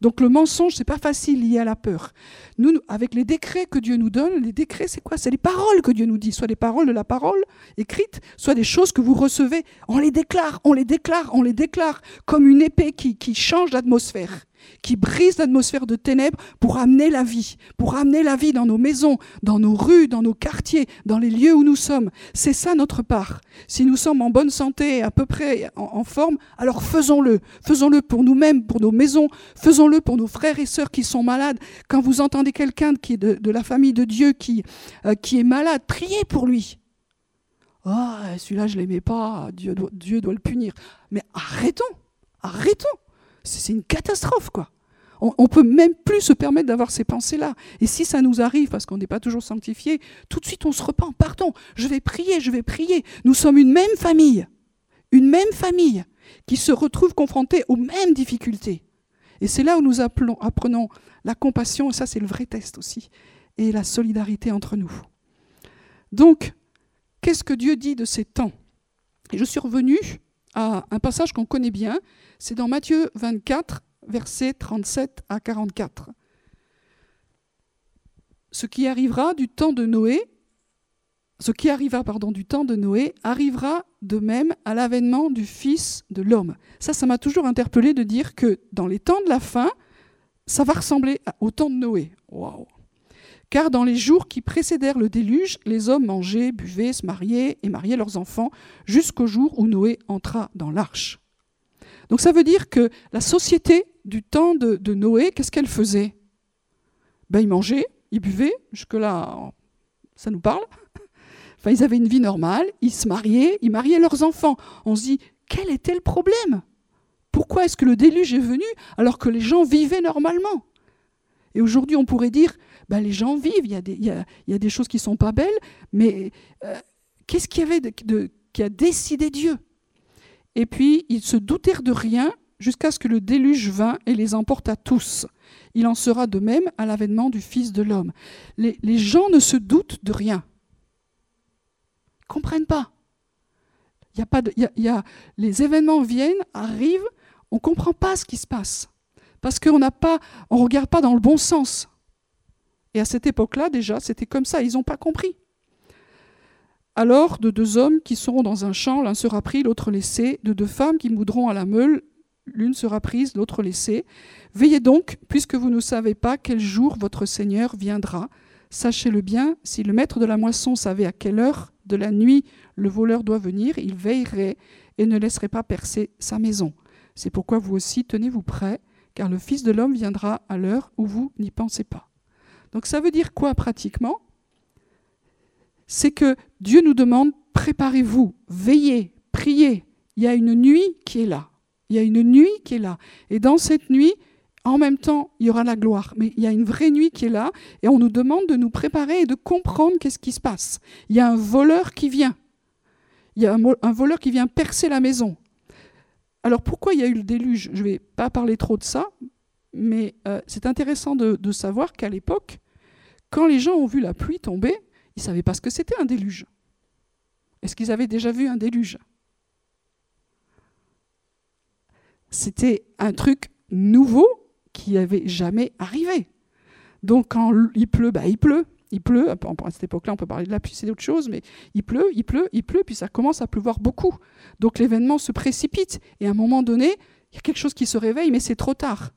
Donc le mensonge, c'est pas facile lié à la peur. Nous, avec les décrets que Dieu nous donne, les décrets, c'est quoi? C'est les paroles que Dieu nous dit, soit les paroles de la parole écrite, soit des choses que vous recevez. On les déclare, on les déclare, on les déclare comme une épée qui, qui change l'atmosphère qui brise l'atmosphère de ténèbres pour amener la vie, pour amener la vie dans nos maisons, dans nos rues, dans nos quartiers, dans les lieux où nous sommes. C'est ça notre part. Si nous sommes en bonne santé, à peu près en, forme, alors faisons-le. Faisons-le pour nous-mêmes, pour nos maisons, faisons-le pour nos frères et sœurs qui sont malades. Quand vous entendez quelqu'un qui est de, la famille de Dieu qui, euh, qui est malade, priez pour lui. Ah, oh, celui-là, je ne l'aimais pas, Dieu doit le punir. Mais arrêtons, arrêtons c'est une catastrophe, quoi. On ne peut même plus se permettre d'avoir ces pensées-là. Et si ça nous arrive, parce qu'on n'est pas toujours sanctifié, tout de suite on se repent. Pardon, je vais prier, je vais prier. Nous sommes une même famille, une même famille qui se retrouve confrontée aux mêmes difficultés. Et c'est là où nous apprenons la compassion, et ça c'est le vrai test aussi, et la solidarité entre nous. Donc, qu'est-ce que Dieu dit de ces temps? Et je suis revenu à un passage qu'on connaît bien, c'est dans Matthieu 24, versets 37 à 44. Ce qui arrivera du temps de Noé, ce qui arriva pardon, du temps de Noé arrivera de même à l'avènement du Fils de l'homme. Ça, ça m'a toujours interpellé de dire que dans les temps de la fin, ça va ressembler au temps de Noé. Waouh car dans les jours qui précédèrent le déluge, les hommes mangeaient, buvaient, se mariaient et mariaient leurs enfants jusqu'au jour où Noé entra dans l'arche. Donc ça veut dire que la société du temps de, Noé, qu'est-ce qu'elle faisait? Ben, Ils mangeaient, ils buvaient, jusque-là, ça nous parle. Enfin, ils avaient une vie normale, ils se mariaient, ils mariaient leurs enfants. On se dit, quel était le problème? Pourquoi est-ce que le déluge est venu alors que les gens vivaient normalement? Et aujourd'hui, on pourrait dire, ben, les gens vivent, il y, a des, choses qui ne sont pas belles, mais euh, qu'est-ce qu'il y avait qui a décidé Dieu? Et puis ils se doutèrent de rien jusqu'à ce que le déluge vint et les emporte à tous. Il en sera de même à l'avènement du Fils de l'homme. Les, gens ne se doutent de rien. Ils ne comprennent pas. Les événements viennent, arrivent, on ne comprend pas ce qui se passe. Parce qu'on ne regarde pas dans le bon sens. Et à cette époque-là, déjà, c'était comme ça, ils n'ont pas compris. Alors, de deux hommes qui seront dans un champ, l'un sera pris, l'autre laissé, de deux femmes qui moudront à la meule, l'une sera prise, l'autre laissée. Veillez donc, puisque vous ne savez pas quel jour votre Seigneur viendra. Sachez-le bien, si le maître de la moisson savait à quelle heure de la nuit le voleur doit venir, il veillerait et ne laisserait pas percer sa maison. C'est pourquoi vous aussi tenez-vous prêts, car le Fils de l'homme viendra à l'heure où vous n'y pensez pas. Donc ça veut dire quoi pratiquement? C'est que Dieu nous demande, préparez-vous, veillez, priez. Il y a une nuit qui est là. Il y a une nuit qui est là. Et dans cette nuit, en même temps, il y aura la gloire. Mais il y a une vraie nuit qui est là. Et on nous demande de nous préparer et de comprendre qu'est-ce qui se passe. Il y a un voleur qui vient. Il y a un, voleur qui vient percer la maison. Alors pourquoi il y a eu le déluge? Je ne vais pas parler trop de ça, mais euh, c'est intéressant de savoir qu'à l'époque, quand les gens ont vu la pluie tomber, ils ne savaient pas ce que c'était un déluge. Est-ce qu'ils avaient déjà vu un déluge? C'était un truc nouveau qui n'avait jamais arrivé. Donc quand il pleut, bah, il pleut. Il pleut, à cette époque-là, on peut parler de la pluie, c'est autre chose, mais il pleut, il pleut, il pleut, puis ça commence à pleuvoir beaucoup. Donc l'événement se précipite. Et à un moment donné, il y a quelque chose qui se réveille, mais c'est trop tard.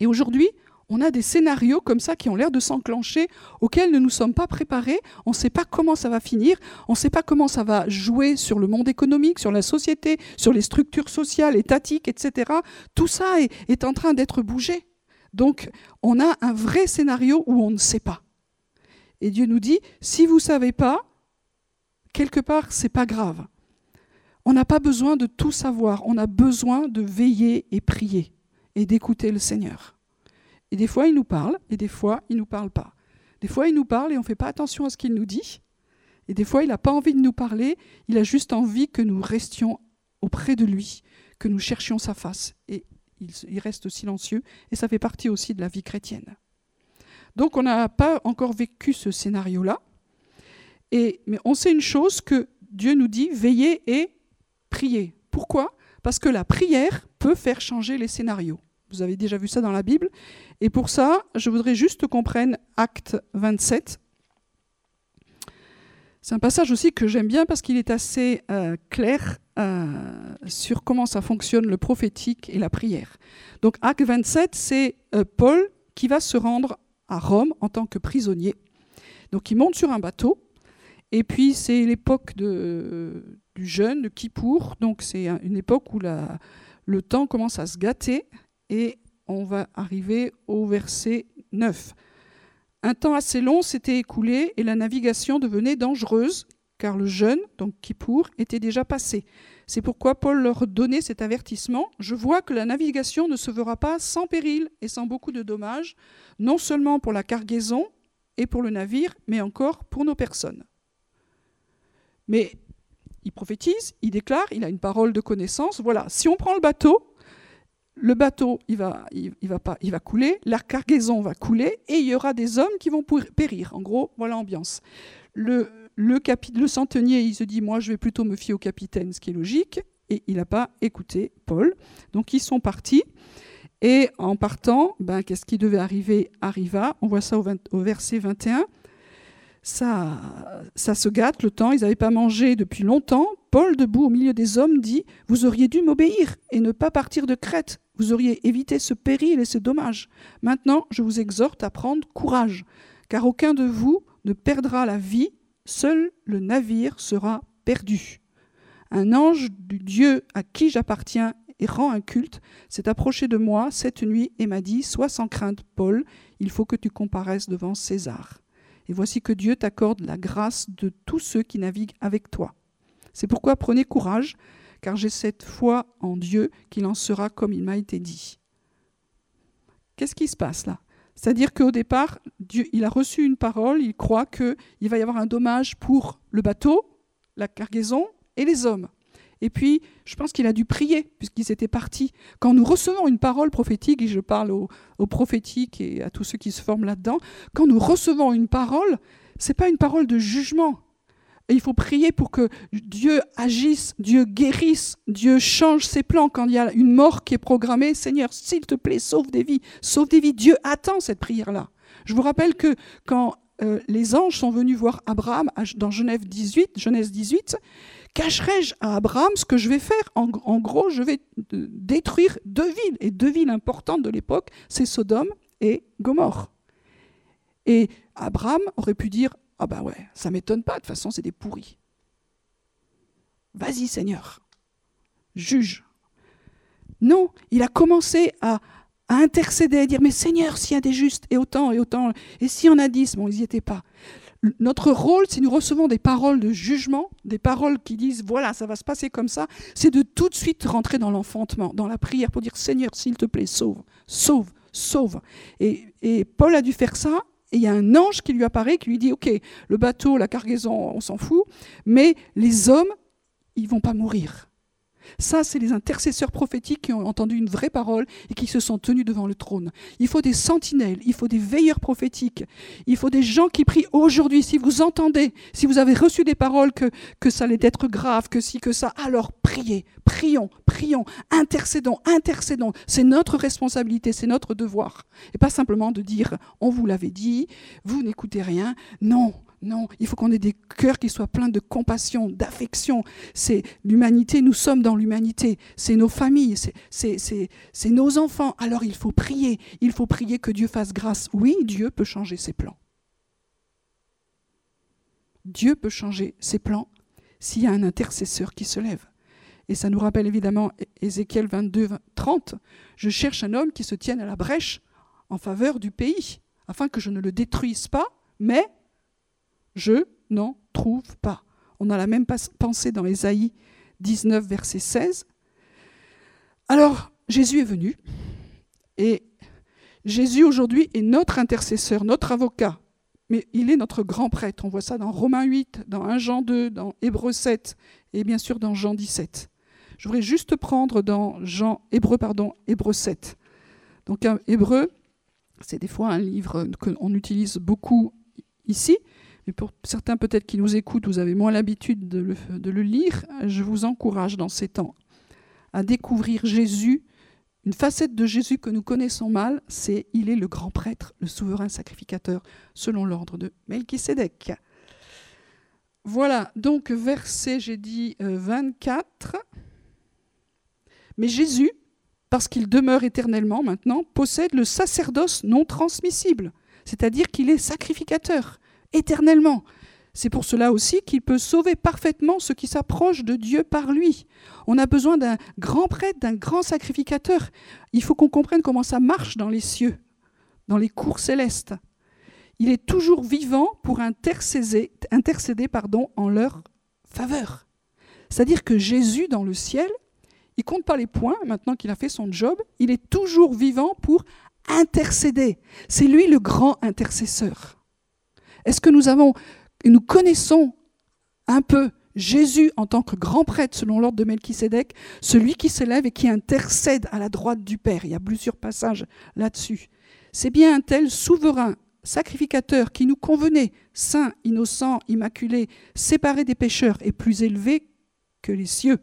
Et aujourd'hui, on a des scénarios comme ça qui ont l'air de s'enclencher, auxquels nous ne nous sommes pas préparés, on ne sait pas comment ça va finir, on ne sait pas comment ça va jouer sur le monde économique, sur la société, sur les structures sociales, étatiques, etc. Tout ça est, en train d'être bougé. Donc on a un vrai scénario où on ne sait pas. Et Dieu nous dit, si vous ne savez pas, quelque part, c'est pas grave. On n'a pas besoin de tout savoir, on a besoin de veiller et prier et d'écouter le Seigneur. Et des fois, il nous parle, et des fois, il ne nous parle pas. Des fois, il nous parle et on ne fait pas attention à ce qu'il nous dit. Et des fois, il n'a pas envie de nous parler, il a juste envie que nous restions auprès de lui, que nous cherchions sa face. Et il, reste silencieux, et ça fait partie aussi de la vie chrétienne. Donc on n'a pas encore vécu ce scénario-là, et, mais on sait une chose que Dieu nous dit, veillez et priez. Pourquoi? Parce que la prière peut faire changer les scénarios. Vous avez déjà vu ça dans la Bible. Et pour ça, je voudrais juste qu'on prenne Acte 27. C'est un passage aussi que j'aime bien parce qu'il est assez euh, clair euh, sur comment ça fonctionne le prophétique et la prière. Donc Acte 27, c'est euh, Paul qui va se rendre à Rome en tant que prisonnier. Donc il monte sur un bateau. Et puis c'est l'époque du jeûne, de Kippour. Donc c'est une époque où le temps commence à se gâter et on va arriver au verset 9. Un temps assez long s'était écoulé et la navigation devenait dangereuse, car le jeûne, donc Kippour, était déjà passé. C'est pourquoi Paul leur donnait cet avertissement. Je vois que la navigation ne se fera pas sans péril et sans beaucoup de dommages, non seulement pour la cargaison et pour le navire, mais encore pour nos personnes. Mais il prophétise, il déclare, il a une parole de connaissance. Voilà, si on prend le bateau, le bateau, il va, il, va pas, il va couler, la cargaison va couler, et il y aura des hommes qui vont périr. En gros, voilà l'ambiance. Le, le, le centenier, il se dit, moi, je vais plutôt me fier au capitaine, ce qui est logique, et il n'a pas écouté Paul. Donc, ils sont partis. Et en partant, ben, qu'est-ce qui devait arriver arriva. On voit ça au, verset 21 ça, ça se gâte le temps, ils n'avaient pas mangé depuis longtemps. Paul, debout au milieu des hommes, dit Vous auriez dû m'obéir et ne pas partir de Crète. Vous auriez évité ce péril et ce dommage. Maintenant, je vous exhorte à prendre courage, car aucun de vous ne perdra la vie, seul le navire sera perdu. Un ange du Dieu à qui j'appartiens et rend un culte s'est approché de moi cette nuit et m'a dit Sois sans crainte, Paul, il faut que tu comparaisses devant César. Et voici que Dieu t'accorde la grâce de tous ceux qui naviguent avec toi. C'est pourquoi prenez courage, car j'ai cette foi en Dieu qu'il en sera comme il m'a été dit. Qu'est-ce qui se passe là? C'est-à-dire qu'au départ, Dieu, il a reçu une parole, il croit qu'il va y avoir un dommage pour le bateau, la cargaison et les hommes. Et puis, je pense qu'il a dû prier, puisqu'ils étaient partis. Quand nous recevons une parole prophétique, et je parle aux, prophétiques et à tous ceux qui se forment là-dedans, quand nous recevons une parole, ce n'est pas une parole de jugement. Il faut prier pour que Dieu agisse, Dieu guérisse, Dieu change ses plans. Quand il y a une mort qui est programmée, Seigneur, s'il te plaît, sauve des vies, sauve des vies. Dieu attend cette prière-là. Je vous rappelle que quand euh, les anges sont venus voir Abraham dans Genèse 18, Genèse 18 cacherai-je à Abraham ce que je vais faire? En, gros, je vais détruire deux villes, et deux villes importantes de l'époque, c'est Sodome et Gomorre. Et Abraham aurait pu dire, ah ben ouais, ça m'étonne pas, de toute façon c'est des pourris. Vas-y Seigneur, juge. Non, il a commencé à, à intercéder, à dire, mais Seigneur, s'il y a des justes, et autant, et autant, et s'il y en a dix, bon, ils n'y étaient pas. Notre rôle, si nous recevons des paroles de jugement, des paroles qui disent voilà, ça va se passer comme ça, c'est de tout de suite rentrer dans l'enfantement, dans la prière pour dire Seigneur, s'il te plaît, sauve, sauve, sauve. Et, et Paul a dû faire ça. Il y a un ange qui lui apparaît, qui lui dit Ok, le bateau, la cargaison, on s'en fout, mais les hommes, ils vont pas mourir. Ça, c'est les intercesseurs prophétiques qui ont entendu une vraie parole et qui se sont tenus devant le trône. Il faut des sentinelles, il faut des veilleurs prophétiques, il faut des gens qui prient aujourd'hui. Si vous entendez, si vous avez reçu des paroles que, que ça allait être grave, que si, que ça, alors priez, prions, prions, intercédons, intercédons. C'est notre responsabilité, c'est notre devoir. Et pas simplement de dire, on vous l'avait dit, vous n'écoutez rien. Non, non, il faut qu'on ait des cœurs qui soient pleins de compassion, d'affection. C'est l'humanité, nous sommes dans l'humanité. C'est nos familles, c'est nos enfants. Alors il faut prier. Il faut prier que Dieu fasse grâce. Oui, Dieu peut changer ses plans. Dieu peut changer ses plans s'il y a un intercesseur qui se lève. Et ça nous rappelle évidemment Ézéchiel 22, 30. Je cherche un homme qui se tienne à la brèche en faveur du pays, afin que je ne le détruise pas, mais je n'en trouve pas. On a la même pensée dans Ésaïe 19, verset 16. Alors, Jésus est venu, et Jésus aujourd'hui est notre intercesseur, notre avocat, mais il est notre grand prêtre. On voit ça dans Romains 8, dans 1 Jean 2, dans Hébreux 7 et bien sûr dans Jean 17. Je voudrais juste prendre dans Jean, Hébreu, pardon, Hébreu 7. Donc un Hébreu, c'est des fois un livre qu'on utilise beaucoup ici, mais pour certains peut-être qui nous écoutent, vous avez moins l'habitude de le, de le lire, je vous encourage dans ces temps à découvrir Jésus une facette de Jésus que nous connaissons mal, c'est il est le grand prêtre, le souverain sacrificateur, selon l'ordre de Melchisédek. Voilà, donc verset, j'ai dit 24. Euh, Mais Jésus, parce qu'il demeure éternellement maintenant, possède le sacerdoce non transmissible, c'est-à-dire qu'il est sacrificateur éternellement. C'est pour cela aussi qu'il peut sauver parfaitement ceux qui s'approchent de Dieu par lui. On a besoin d'un grand prêtre, d'un grand sacrificateur. Il faut qu'on comprenne comment ça marche dans les cieux, dans les cours célestes. Il est toujours vivant pour intercéder, intercéder pardon, en leur faveur. C'est-à-dire que Jésus, dans le ciel, il compte pas les points, maintenant qu'il a fait son job, il est toujours vivant pour intercéder. C'est lui le grand intercesseur. Est-ce que nous connaissons un peu Jésus en tant que grand prêtre selon l'ordre de Melchisédek, celui qui s'élève et qui intercède à la droite du Père? Il y a plusieurs passages là-dessus. C'est bien un tel souverain, sacrificateur qui nous convenait, saint, innocent, immaculé, séparé des pécheurs et plus élevé que les cieux.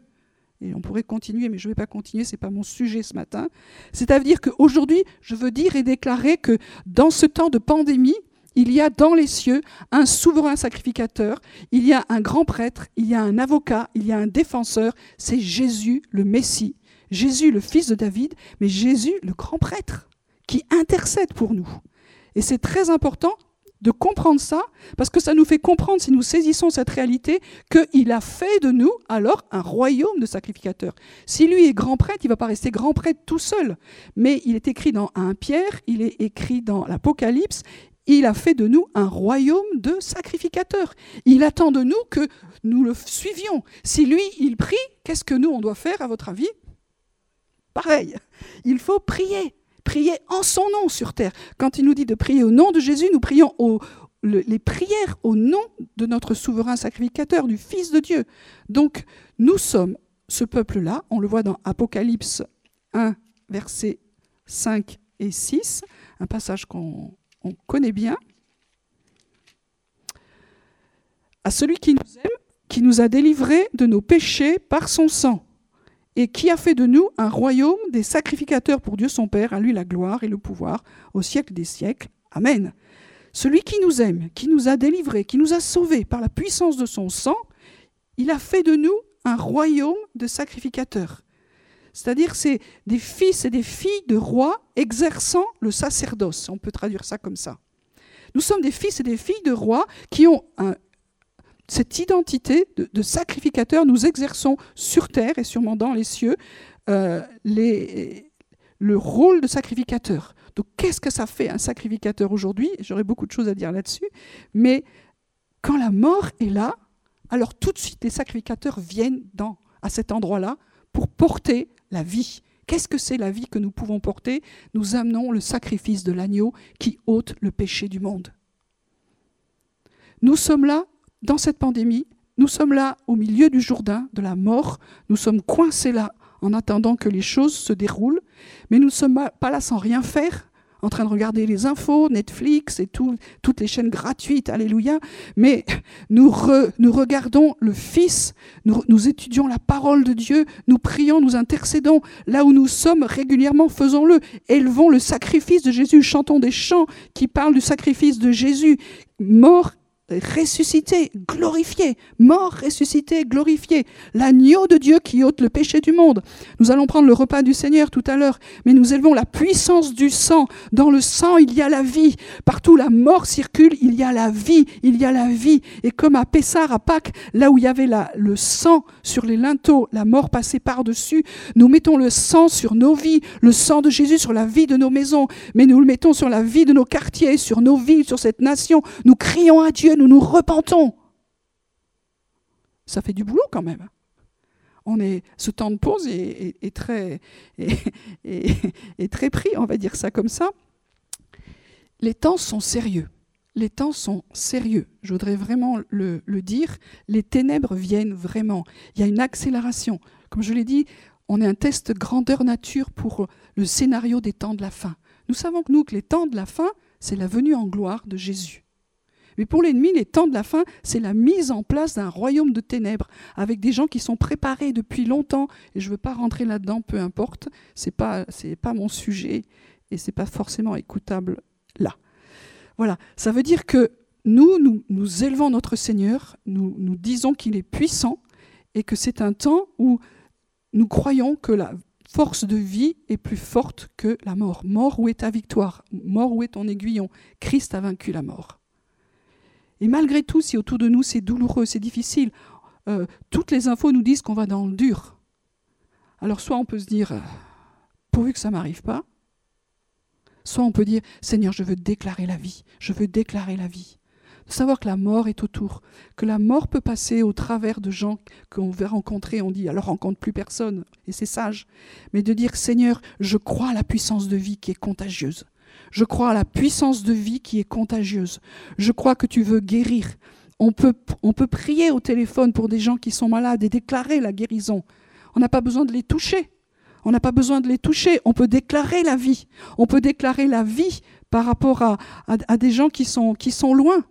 Et on pourrait continuer, mais je ne vais pas continuer, ce n'est pas mon sujet ce matin. C'est-à-dire qu'aujourd'hui, je veux dire et déclarer que dans ce temps de pandémie, il y a dans les cieux un souverain sacrificateur, il y a un grand prêtre, il y a un avocat, il y a un défenseur, c'est Jésus le Messie, Jésus le fils de David, mais Jésus le grand prêtre, qui intercède pour nous. Et c'est très important de comprendre ça, parce que ça nous fait comprendre, si nous saisissons cette réalité, qu'il a fait de nous alors un royaume de sacrificateurs. Si lui est grand prêtre, il ne va pas rester grand prêtre tout seul, mais il est écrit dans 1 Pierre, il est écrit dans l'Apocalypse, il a fait de nous un royaume de sacrificateurs. Il attend de nous que nous le suivions. Si lui, il prie, qu'est-ce que nous, on doit faire, à votre avis? Pareil. Il faut prier. Prier en son nom sur terre. Quand il nous dit de prier au nom de Jésus, nous prions les prières au nom de notre souverain sacrificateur, du Fils de Dieu. Donc, nous sommes ce peuple-là. On le voit dans Apocalypse 1, versets 5 et 6, un passage qu'on on connaît bien, à celui qui nous aime, qui nous a délivrés de nos péchés par son sang, et qui a fait de nous un royaume des sacrificateurs pour Dieu son Père, à lui la gloire et le pouvoir au siècle des siècles. Amen. Celui qui nous aime, qui nous a délivrés, qui nous a sauvés par la puissance de son sang, il a fait de nous un royaume de sacrificateurs. C'est-à-dire c'est des fils et des filles de rois exerçant le sacerdoce. On peut traduire ça comme ça. Nous sommes des fils et des filles de rois qui ont cette identité de, sacrificateurs. Nous exerçons sur terre et sûrement dans les cieux euh, le rôle de sacrificateur. Donc qu'est-ce que ça fait un sacrificateur aujourd'hui? J'aurais beaucoup de choses à dire là-dessus. Mais quand la mort est là, alors tout de suite les sacrificateurs viennent dans, à cet endroit-là pour porter la vie. Qu'est-ce que c'est la vie que nous pouvons porter? Nous amenons le sacrifice de l'agneau qui ôte le péché du monde. Nous sommes là, dans cette pandémie, nous sommes là au milieu du Jourdain, de la mort, nous sommes coincés là en attendant que les choses se déroulent, mais nous ne sommes pas là sans rien faire, en train de regarder les infos, Netflix et toutes les chaînes gratuites, alléluia, mais nous, nous regardons le Fils, nous, nous, étudions la parole de Dieu, nous prions, nous intercédons, là où nous sommes régulièrement, faisons-le, élevons le sacrifice de Jésus, chantons des chants qui parlent du sacrifice de Jésus, mort ressuscité, glorifié, mort, ressuscité, glorifié, l'agneau de Dieu qui ôte le péché du monde. Nous allons prendre le repas du Seigneur tout à l'heure, mais nous élevons la puissance du sang. Dans le sang, il y a la vie. Partout la mort circule, il y a la vie, il y a la vie. Et comme à Pessar, à Pâques, là où il y avait le sang sur les linteaux, la mort passait par-dessus, nous mettons le sang sur nos vies, le sang de Jésus sur la vie de nos maisons, mais nous le mettons sur la vie de nos quartiers, sur nos villes, sur cette nation. Nous crions à Dieu, nous nous repentons. Ça fait du boulot quand même. on est, ce temps de pause est, très, est, très pris, on va dire ça comme ça. Les temps sont sérieux. Les temps sont sérieux. Je voudrais vraiment le, le dire. Les ténèbres viennent vraiment. Il y a une accélération. Comme je l'ai dit, on est un test grandeur nature pour le scénario des temps de la fin. Nous savons que nous, que les temps de la fin, c'est la venue en gloire de Jésus. Mais pour l'ennemi, les temps de la fin, c'est la mise en place d'un royaume de ténèbres, avec des gens qui sont préparés depuis longtemps. Et je ne veux pas rentrer là-dedans, peu importe. Ce n'est pas, pas mon sujet et ce n'est pas forcément écoutable là. Voilà, ça veut dire que nous, nous, élevons notre Seigneur, nous, nous disons qu'il est puissant et que c'est un temps où nous croyons que la force de vie est plus forte que la mort. Mort, où est ta victoire? Mort, où est ton aiguillon? Christ a vaincu la mort. Et malgré tout, si autour de nous c'est douloureux, c'est difficile, euh, toutes les infos nous disent qu'on va dans le dur. Alors soit on peut se dire, euh, pourvu que ça ne m'arrive pas, soit on peut dire, Seigneur, je veux déclarer la vie, je veux déclarer la vie. De savoir que la mort est autour, que la mort peut passer au travers de gens qu'on va rencontrer, on dit, alors rencontre plus personne, et c'est sage, mais de dire, Seigneur, je crois à la puissance de vie qui est contagieuse. Je crois à la puissance de vie qui est contagieuse. Je crois que tu veux guérir. On peut, prier au téléphone pour des gens qui sont malades et déclarer la guérison. On n'a pas besoin de les toucher. On n'a pas besoin de les toucher. On peut déclarer la vie. On peut déclarer la vie par rapport à, des gens qui sont, loin.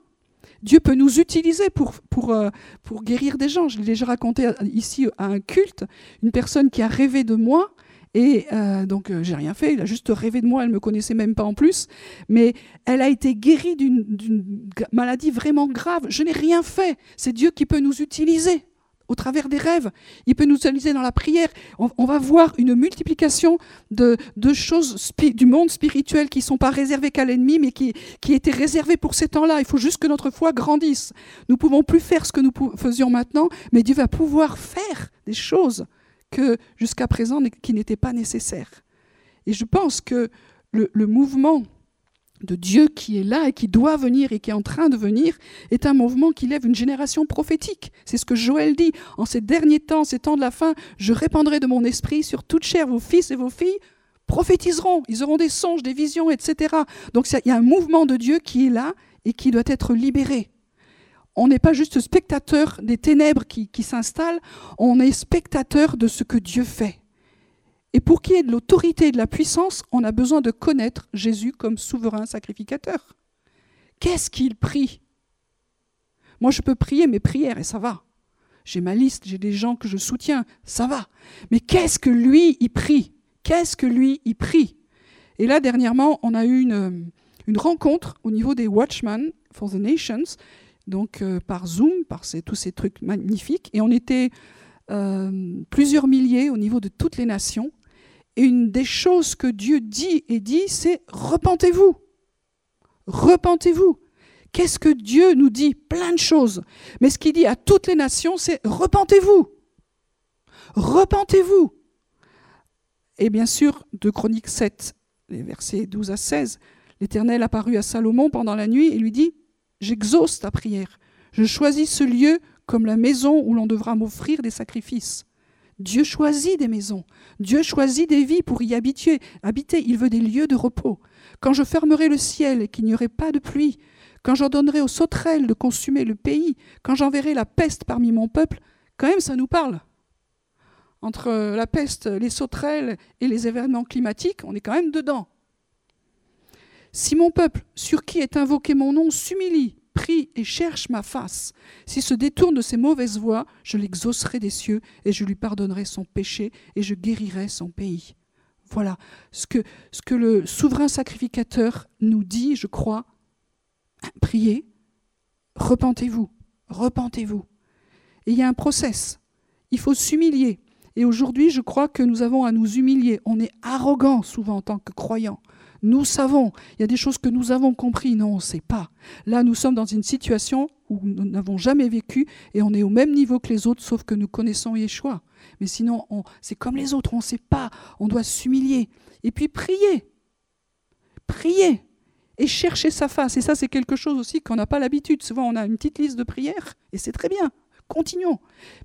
Dieu peut nous utiliser pour, euh, pour guérir des gens. Je l'ai déjà raconté ici à un culte. Une personne qui a rêvé de moi et euh, donc, euh, j'ai rien fait. Il a juste rêvé de moi. Elle me connaissait même pas en plus. Mais elle a été guérie d'une maladie vraiment grave. Je n'ai rien fait. C'est Dieu qui peut nous utiliser au travers des rêves. Il peut nous utiliser dans la prière. On, va voir une multiplication de, de choses du monde spirituel qui ne sont pas réservées qu'à l'ennemi, mais qui, qui étaient réservées pour ces temps-là. Il faut juste que notre foi grandisse. Nous pouvons plus faire ce que nous faisions maintenant, mais Dieu va pouvoir faire des choses que jusqu'à présent qui n'était pas nécessaire. Et je pense que le, le, mouvement de Dieu qui est là et qui doit venir et qui est en train de venir est un mouvement qui lève une génération prophétique. C'est ce que Joël dit. En ces derniers temps, ces temps de la fin, je répandrai de mon esprit sur toute chair. Vos fils et vos filles prophétiseront. Ils auront des songes, des visions, etc. Donc il y a un mouvement de Dieu qui est là et qui doit être libéré on n'est pas juste spectateur des ténèbres qui, s'installent, on est spectateur de ce que Dieu fait. Et pour qu'il y ait de l'autorité et de la puissance, on a besoin de connaître Jésus comme souverain sacrificateur. Qu'est-ce qu'il prie? Moi, je peux prier mes prières et ça va. J'ai ma liste, j'ai des gens que je soutiens, ça va. Mais qu'est-ce que lui, il prie? Qu'est-ce que lui, il prie? Et là, dernièrement, on a eu une, une rencontre au niveau des Watchmen for the Nations donc euh, par Zoom, par tous ces trucs magnifiques. Et on était euh, plusieurs milliers au niveau de toutes les nations. Et une des choses que Dieu dit et dit, c'est repentez-vous. Repentez-vous. Qu'est-ce que Dieu nous dit? Plein de choses. Mais ce qu'il dit à toutes les nations, c'est repentez-vous. Repentez-vous. Et bien sûr, de Chronique 7, les versets 12 à 16, l'Éternel apparut à Salomon pendant la nuit et lui dit J'exauce ta prière. Je choisis ce lieu comme la maison où l'on devra m'offrir des sacrifices. Dieu choisit des maisons. Dieu choisit des vies pour y habiter. habiter. Il veut des lieux de repos. Quand je fermerai le ciel et qu'il n'y aurait pas de pluie, quand j'ordonnerai aux sauterelles de consumer le pays, quand j'enverrai la peste parmi mon peuple, quand même ça nous parle. Entre la peste, les sauterelles et les événements climatiques, on est quand même dedans. Si mon peuple, sur qui est invoqué mon nom, s'humilie, prie et cherche ma face, s'il se détourne de ses mauvaises voies, je l'exaucerai des cieux et je lui pardonnerai son péché et je guérirai son pays. Voilà ce que, ce que le souverain sacrificateur nous dit, je crois. Priez, repentez-vous, repentez-vous. Et il y a un process. Il faut s'humilier. Et aujourd'hui, je crois que nous avons à nous humilier. On est arrogant souvent en tant que croyants. Nous savons, il y a des choses que nous avons compris, non, on ne sait pas. Là, nous sommes dans une situation où nous n'avons jamais vécu et on est au même niveau que les autres, sauf que nous connaissons Yeshua. Mais sinon, c'est comme les autres, on ne sait pas, on doit s'humilier. Et puis prier, prier et chercher sa face. Et ça, c'est quelque chose aussi qu'on n'a pas l'habitude. Souvent, on a une petite liste de prières, et c'est très bien Continuons.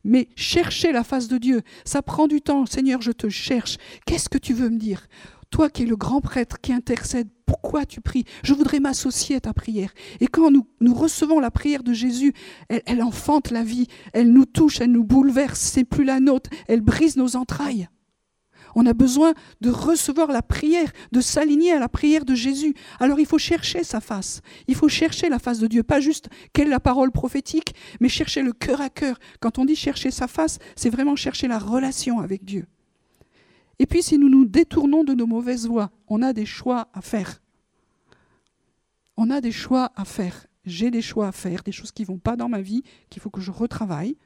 Mais cherchez la face de Dieu. Ça prend du temps. Seigneur, je te cherche. Qu'est-ce que tu veux me dire? Toi qui es le grand prêtre qui intercède, pourquoi tu pries? Je voudrais m'associer à ta prière. Et quand nous, recevons la prière de Jésus, elle, elle enfante la vie, elle nous touche, elle nous bouleverse. C'est plus la nôtre, elle brise nos entrailles. On a besoin de recevoir la prière, de s'aligner à la prière de Jésus. Alors il faut chercher sa face. Il faut chercher la face de Dieu. Pas juste quelle est la parole prophétique, mais chercher le cœur à cœur. Quand on dit chercher sa face, c'est vraiment chercher la relation avec Dieu. Et puis si nous nous détournons de nos mauvaises voies, on a des choix à faire. On a des choix à faire. J'ai des choix à faire, des choses qui ne vont pas dans ma vie, qu'il faut que je retravaille.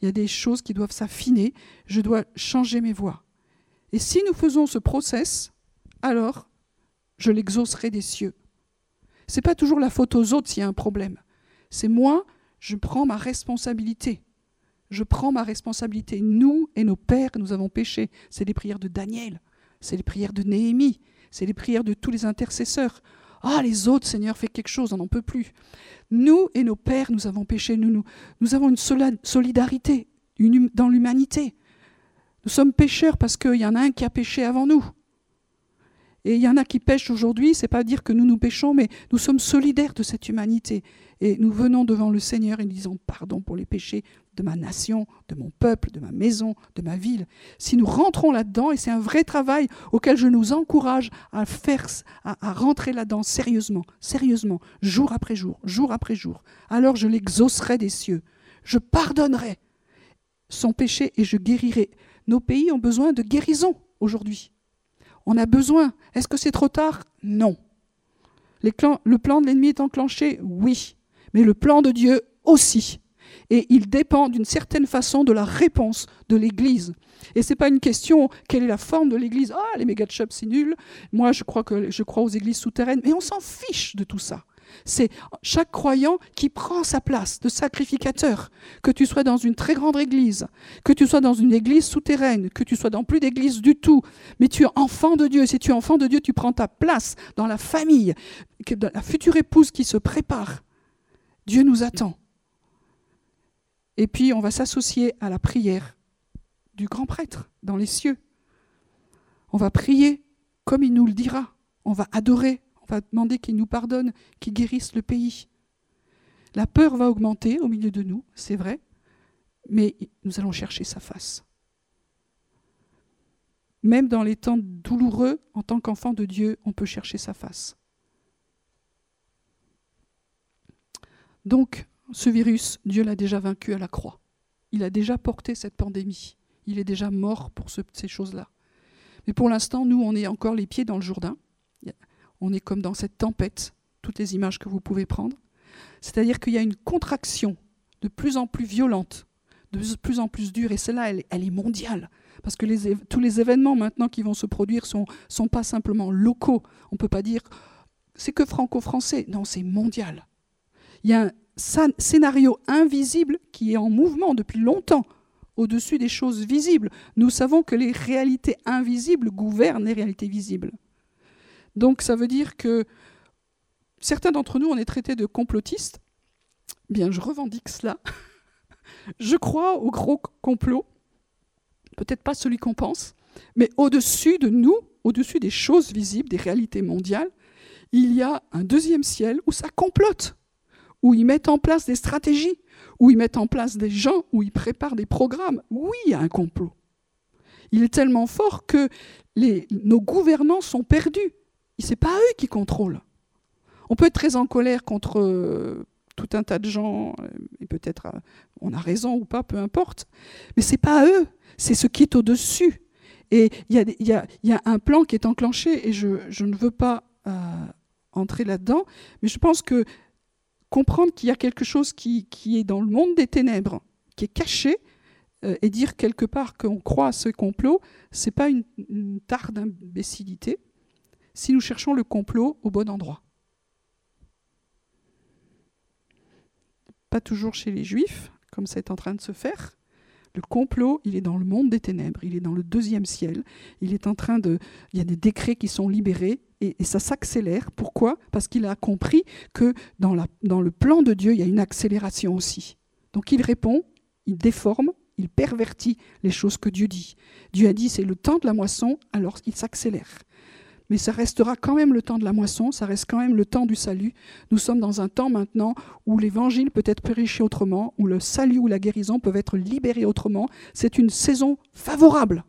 Il y a des choses qui doivent s'affiner. Je dois changer mes voies. Et si nous faisons ce process, alors je l'exaucerai des cieux. Ce n'est pas toujours la faute aux autres s'il y a un problème. C'est moi, je prends ma responsabilité. Je prends ma responsabilité. Nous et nos pères, nous avons péché. C'est les prières de Daniel, c'est les prières de Néhémie, c'est les prières de tous les intercesseurs. Ah, les autres, Seigneur, fais quelque chose, on n'en peut plus. Nous et nos pères, nous avons péché. Nous, nous, nous avons une solidarité une, dans l'humanité. Nous sommes pécheurs parce qu'il y en a un qui a péché avant nous. Et il y en a qui pêchent aujourd'hui, c'est pas dire que nous nous péchons, mais nous sommes solidaires de cette humanité. Et nous venons devant le Seigneur et nous disons pardon pour les péchés de ma nation, de mon peuple, de ma maison, de ma ville. Si nous rentrons là-dedans, et c'est un vrai travail auquel je nous encourage à faire, à, rentrer là-dedans sérieusement, sérieusement, jour après jour, jour après jour, alors je l'exaucerai des cieux. Je pardonnerai son péché et je guérirai nos pays ont besoin de guérison aujourd'hui. On a besoin. Est-ce que c'est trop tard? Non. le plan de l'ennemi est enclenché? Oui. Mais le plan de Dieu aussi. Et il dépend d'une certaine façon de la réponse de l'Église. Et ce n'est pas une question quelle est la forme de l'Église? Ah, les méga c'est nul. Moi, je crois, je crois aux églises souterraines. Mais on s'en fiche de tout ça. C'est chaque croyant qui prend sa place de sacrificateur. Que tu sois dans une très grande église, que tu sois dans une église souterraine, que tu sois dans plus d'église du tout, mais tu es enfant de Dieu. Si tu es enfant de Dieu, tu prends ta place dans la famille, la future épouse qui se prépare. Dieu nous attend. Et puis on va s'associer à la prière du grand prêtre dans les cieux. On va prier comme il nous le dira. On va adorer va demander qu'il nous pardonne, qu'il guérisse le pays. La peur va augmenter au milieu de nous, c'est vrai, mais nous allons chercher sa face. Même dans les temps douloureux, en tant qu'enfant de Dieu, on peut chercher sa face. Donc, ce virus, Dieu l'a déjà vaincu à la croix. Il a déjà porté cette pandémie. Il est déjà mort pour ces choses-là. Mais pour l'instant, nous, on est encore les pieds dans le Jourdain on est comme dans cette tempête, toutes les images que vous pouvez prendre. C'est-à-dire qu'il y a une contraction de plus en plus violente, de plus en plus dure, et celle-là, elle, est mondiale. Parce que tous les événements maintenant qui vont se produire sont, sont pas simplement locaux. On ne peut pas dire c'est que franco-français. Non, c'est mondial. Il y a scénario invisible qui est en mouvement depuis longtemps, au-dessus des choses visibles. Nous savons que les réalités invisibles gouvernent les réalités visibles. Donc ça veut dire que certains d'entre nous, on est traités de complotistes. Bien, je revendique cela. je crois au gros complot, peut-être pas celui qu'on pense, mais au-dessus de nous, au-dessus des choses visibles, des réalités mondiales, il y a un deuxième ciel où ça complote, où ils mettent en place des stratégies, où ils mettent en place des gens, où ils préparent des programmes. Oui, il y a un complot. Il est tellement fort que nos gouvernants sont perdus n'est pas eux qui contrôlent. On peut être très en colère contre euh, tout un tas de gens, euh, et peut-être euh, on a raison ou pas, peu importe, mais c'est pas eux, c'est ce qui est au-dessus. Et il y, a, un plan qui est enclenché, et je, ne veux pas entrer là-dedans, mais je pense que comprendre qu'il y a quelque chose qui, est dans le monde des ténèbres, qui est caché, et dire quelque part qu'on croit à ce complot, c'est pas une, une tare si nous cherchons le complot au bon endroit. Pas toujours chez les juifs, comme c'est en train de se faire. Le complot, il est dans le monde des ténèbres, il est dans le deuxième ciel, il est en train de... Il y a des décrets qui sont libérés et, ça s'accélère. Pourquoi? Parce qu'il a compris que dans, dans le plan de Dieu, il y a une accélération aussi. Donc il répond il déforme, il pervertit les choses que Dieu dit. Dieu a dit c'est le temps de la moisson, alors il s'accélère. Mais ça restera quand même le temps de la moisson, ça reste quand même le temps du salut. Nous sommes dans un temps maintenant où l'évangile peut être prêché autrement, où le salut ou la guérison peuvent être libérés autrement. C'est une saison favorable.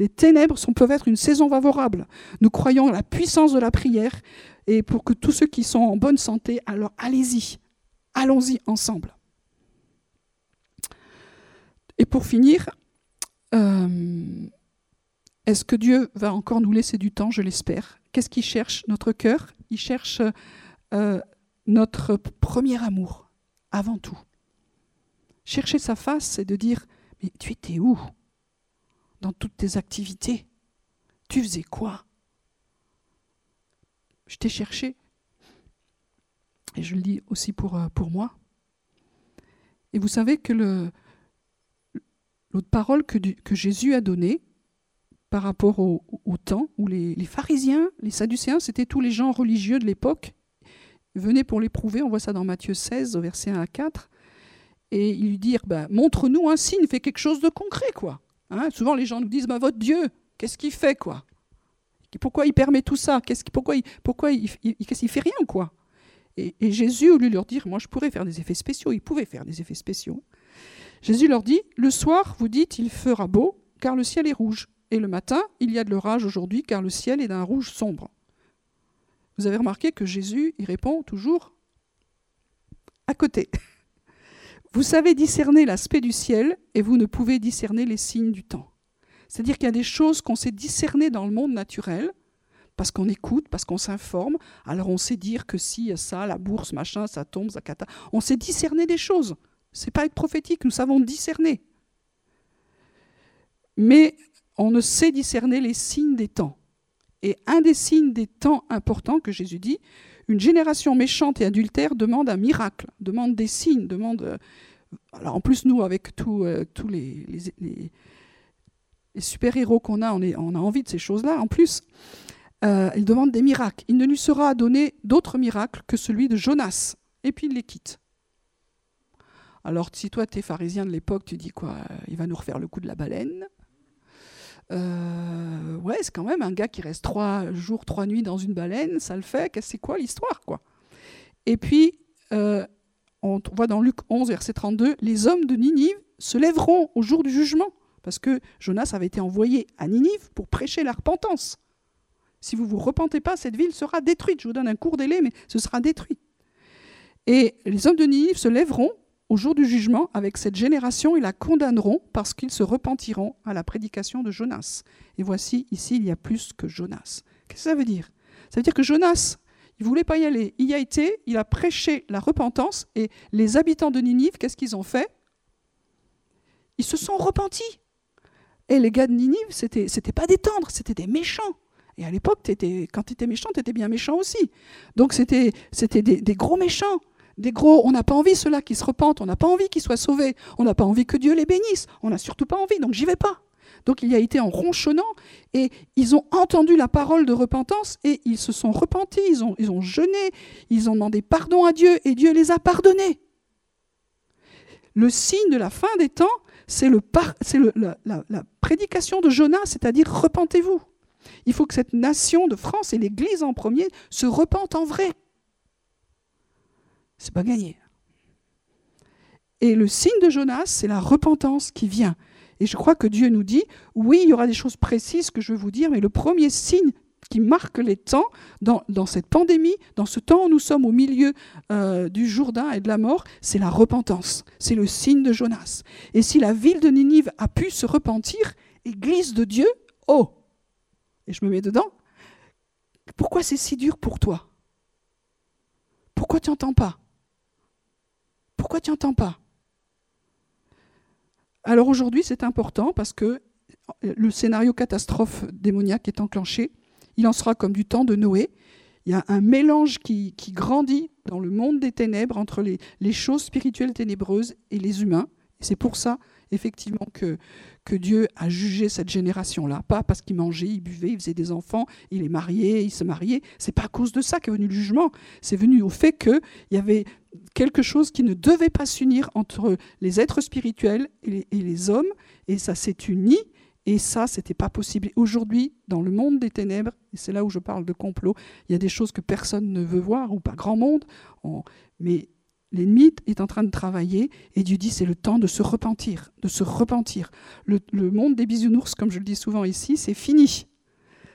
Les ténèbres sont, peuvent être une saison favorable. Nous croyons à la puissance de la prière et pour que tous ceux qui sont en bonne santé, alors allez-y, allons-y ensemble. Et pour finir, euh, est-ce que Dieu va encore nous laisser du temps Je l'espère? Qu'est-ce qu'il cherche? Notre cœur Il cherche euh, notre premier amour, avant tout. Chercher sa face, c'est de dire, mais tu étais où? Dans toutes tes activités Tu faisais quoi? Je t'ai cherché. Et je le dis aussi pour, euh, moi. Et vous savez que l'autre parole que Jésus a donnée, par rapport au, temps où les, pharisiens, les sadducéens, c'était tous les gens religieux de l'époque, venaient pour l'éprouver. On voit ça dans Matthieu 16, au verset 1 à 4. Et ils lui dirent bah, Montre-nous un signe, fais quelque chose de concret. quoi. Hein, souvent, les gens nous disent bah, Votre Dieu, qu'est-ce qu'il fait quoi? Pourquoi il permet tout ça? Pourquoi, il, pourquoi fait rien quoi? Et, et, Jésus, au lieu de leur dire Moi, je pourrais faire des effets spéciaux, il pouvait faire des effets spéciaux. Jésus leur dit Le soir, vous dites Il fera beau, car le ciel est rouge. Et le matin, il y a de l'orage aujourd'hui car le ciel est d'un rouge sombre. Vous avez remarqué que Jésus y répond toujours à côté. Vous savez discerner l'aspect du ciel et vous ne pouvez discerner les signes du temps. C'est-à-dire qu'il y a des choses qu'on sait discerner dans le monde naturel, parce qu'on écoute, parce qu'on s'informe. Alors on sait dire que si ça, la bourse, machin, ça tombe, ça cata. On sait discerner des choses. C'est pas être prophétique, nous savons discerner. Mais on ne sait discerner les signes des temps. Et un des signes des temps importants que Jésus dit, une génération méchante et adultère demande un miracle, demande des signes, demande... Euh, alors en plus, nous, avec euh, tous les, super-héros qu'on a, on, a envie de ces choses-là. En plus, euh, il demande des miracles. Il ne lui sera donné d'autres miracles que celui de Jonas. Et puis il les quitte. Alors si toi, tu es pharisien de l'époque, tu dis quoi? Il va nous refaire le coup de la baleine euh, ouais, c'est quand même un gars qui reste trois jours, trois nuits dans une baleine, ça le fait, c'est quoi l'histoire, quoi? Et puis, euh, on voit dans Luc 11, verset 32, les hommes de Ninive se lèveront au jour du jugement, parce que Jonas avait été envoyé à Ninive pour prêcher la repentance. Si vous ne vous repentez pas, cette ville sera détruite. Je vous donne un court délai, mais ce sera détruit. Et les hommes de Ninive se lèveront au jour du jugement avec cette génération, ils la condamneront parce qu'ils se repentiront à la prédication de Jonas. Et voici, ici, il y a plus que Jonas. Qu'est-ce que ça veut dire? Ça veut dire que Jonas, il ne voulait pas y aller. Il y a été, il a prêché la repentance, et les habitants de Ninive, qu'est-ce qu'ils ont fait? Ils se sont repentis. Et les gars de Ninive, c'était, c'était pas des tendres, c'était des méchants. Et à l'époque, quand tu étais méchant, tu étais bien méchant aussi. Donc c'était, c'était des gros méchants des gros, on n'a pas envie ceux-là qui se repentent, on n'a pas envie qu'ils soient sauvés, on n'a pas envie que Dieu les bénisse, on n'a surtout pas envie, donc j'y vais pas. Donc il y a été en ronchonnant et ils ont entendu la parole de repentance et ils se sont repentis, ils ont, jeûné, ils ont demandé pardon à Dieu et Dieu les a pardonnés. Le signe de la fin des temps, c'est la, la prédication de Jonas, c'est-à-dire repentez-vous. Il faut que cette nation de France et l'Église en premier se repentent en vrai c'est pas gagné. Et le signe de Jonas, c'est la repentance qui vient. Et je crois que Dieu nous dit, oui, il y aura des choses précises que je veux vous dire, mais le premier signe qui marque les temps dans, cette pandémie, dans ce temps où nous sommes au milieu euh, du Jourdain et de la mort, c'est la repentance. C'est le signe de Jonas. Et si la ville de Ninive a pu se repentir, Église de Dieu, oh Et je me mets dedans. Pourquoi c'est si dur pour toi? Pourquoi tu n'entends pas? Pourquoi tu n'entends pas? Alors aujourd'hui, c'est important parce que le scénario catastrophe démoniaque est enclenché. Il en sera comme du temps de Noé. Il y a un mélange qui, grandit dans le monde des ténèbres entre les, choses spirituelles ténébreuses et les humains. c'est pour ça effectivement que, Dieu a jugé cette génération-là, pas parce qu'il mangeait, il buvait, il faisait des enfants, il est marié, il se mariait. C'est pas à cause de ça qu'est venu le jugement. C'est venu au fait qu'il y avait quelque chose qui ne devait pas s'unir entre les êtres spirituels et les, et les hommes, et ça s'est uni et ça, c'était pas possible. Aujourd'hui, dans le monde des ténèbres, et c'est là où je parle de complot, il y a des choses que personne ne veut voir, ou pas grand monde, mais l'ennemi est en train de travailler, et Dieu dit c'est le temps de se repentir, de se repentir. Le, monde des bisounours, comme je le dis souvent ici, c'est fini.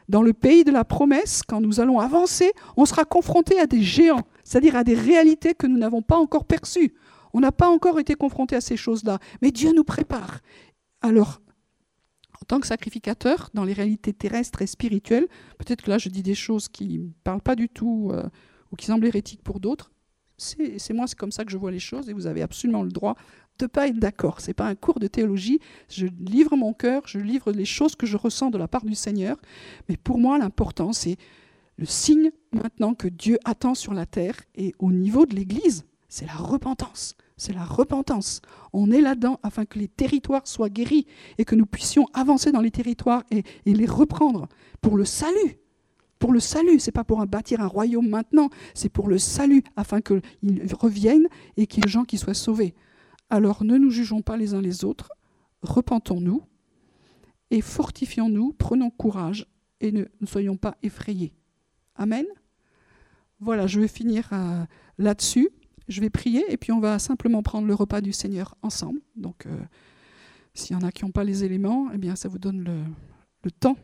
Dans le pays de la promesse, quand nous allons avancer, on sera confronté à des géants, c'est-à-dire à des réalités que nous n'avons pas encore perçues. On n'a pas encore été confronté à ces choses-là, mais Dieu nous prépare. Alors, en tant que sacrificateur, dans les réalités terrestres et spirituelles, peut-être que là je dis des choses qui ne parlent pas du tout euh, ou qui semblent hérétiques pour d'autres, c'est moi, c'est comme ça que je vois les choses et vous avez absolument le droit de ne pas être d'accord. Ce n'est pas un cours de théologie, je livre mon cœur, je livre les choses que je ressens de la part du Seigneur, mais pour moi l'important c'est le signe maintenant que Dieu attend sur la terre et au niveau de l'Église, c'est la repentance c'est la repentance. On est là-dedans afin que les territoires soient guéris et que nous puissions avancer dans les territoires et, les reprendre pour le salut. Pour le salut, c'est pas pour bâtir un royaume maintenant, c'est pour le salut afin qu'ils reviennent et qu'il y ait des gens qui soient sauvés. Alors ne nous jugeons pas les uns les autres, repentons-nous et fortifions-nous, prenons courage et ne, soyons pas effrayés. Amen. Voilà, je vais finir euh, là-dessus je vais prier et puis on va simplement prendre le repas du Seigneur ensemble. Donc, euh, s'il y en a qui n'ont pas les éléments, eh bien, ça vous donne le, temps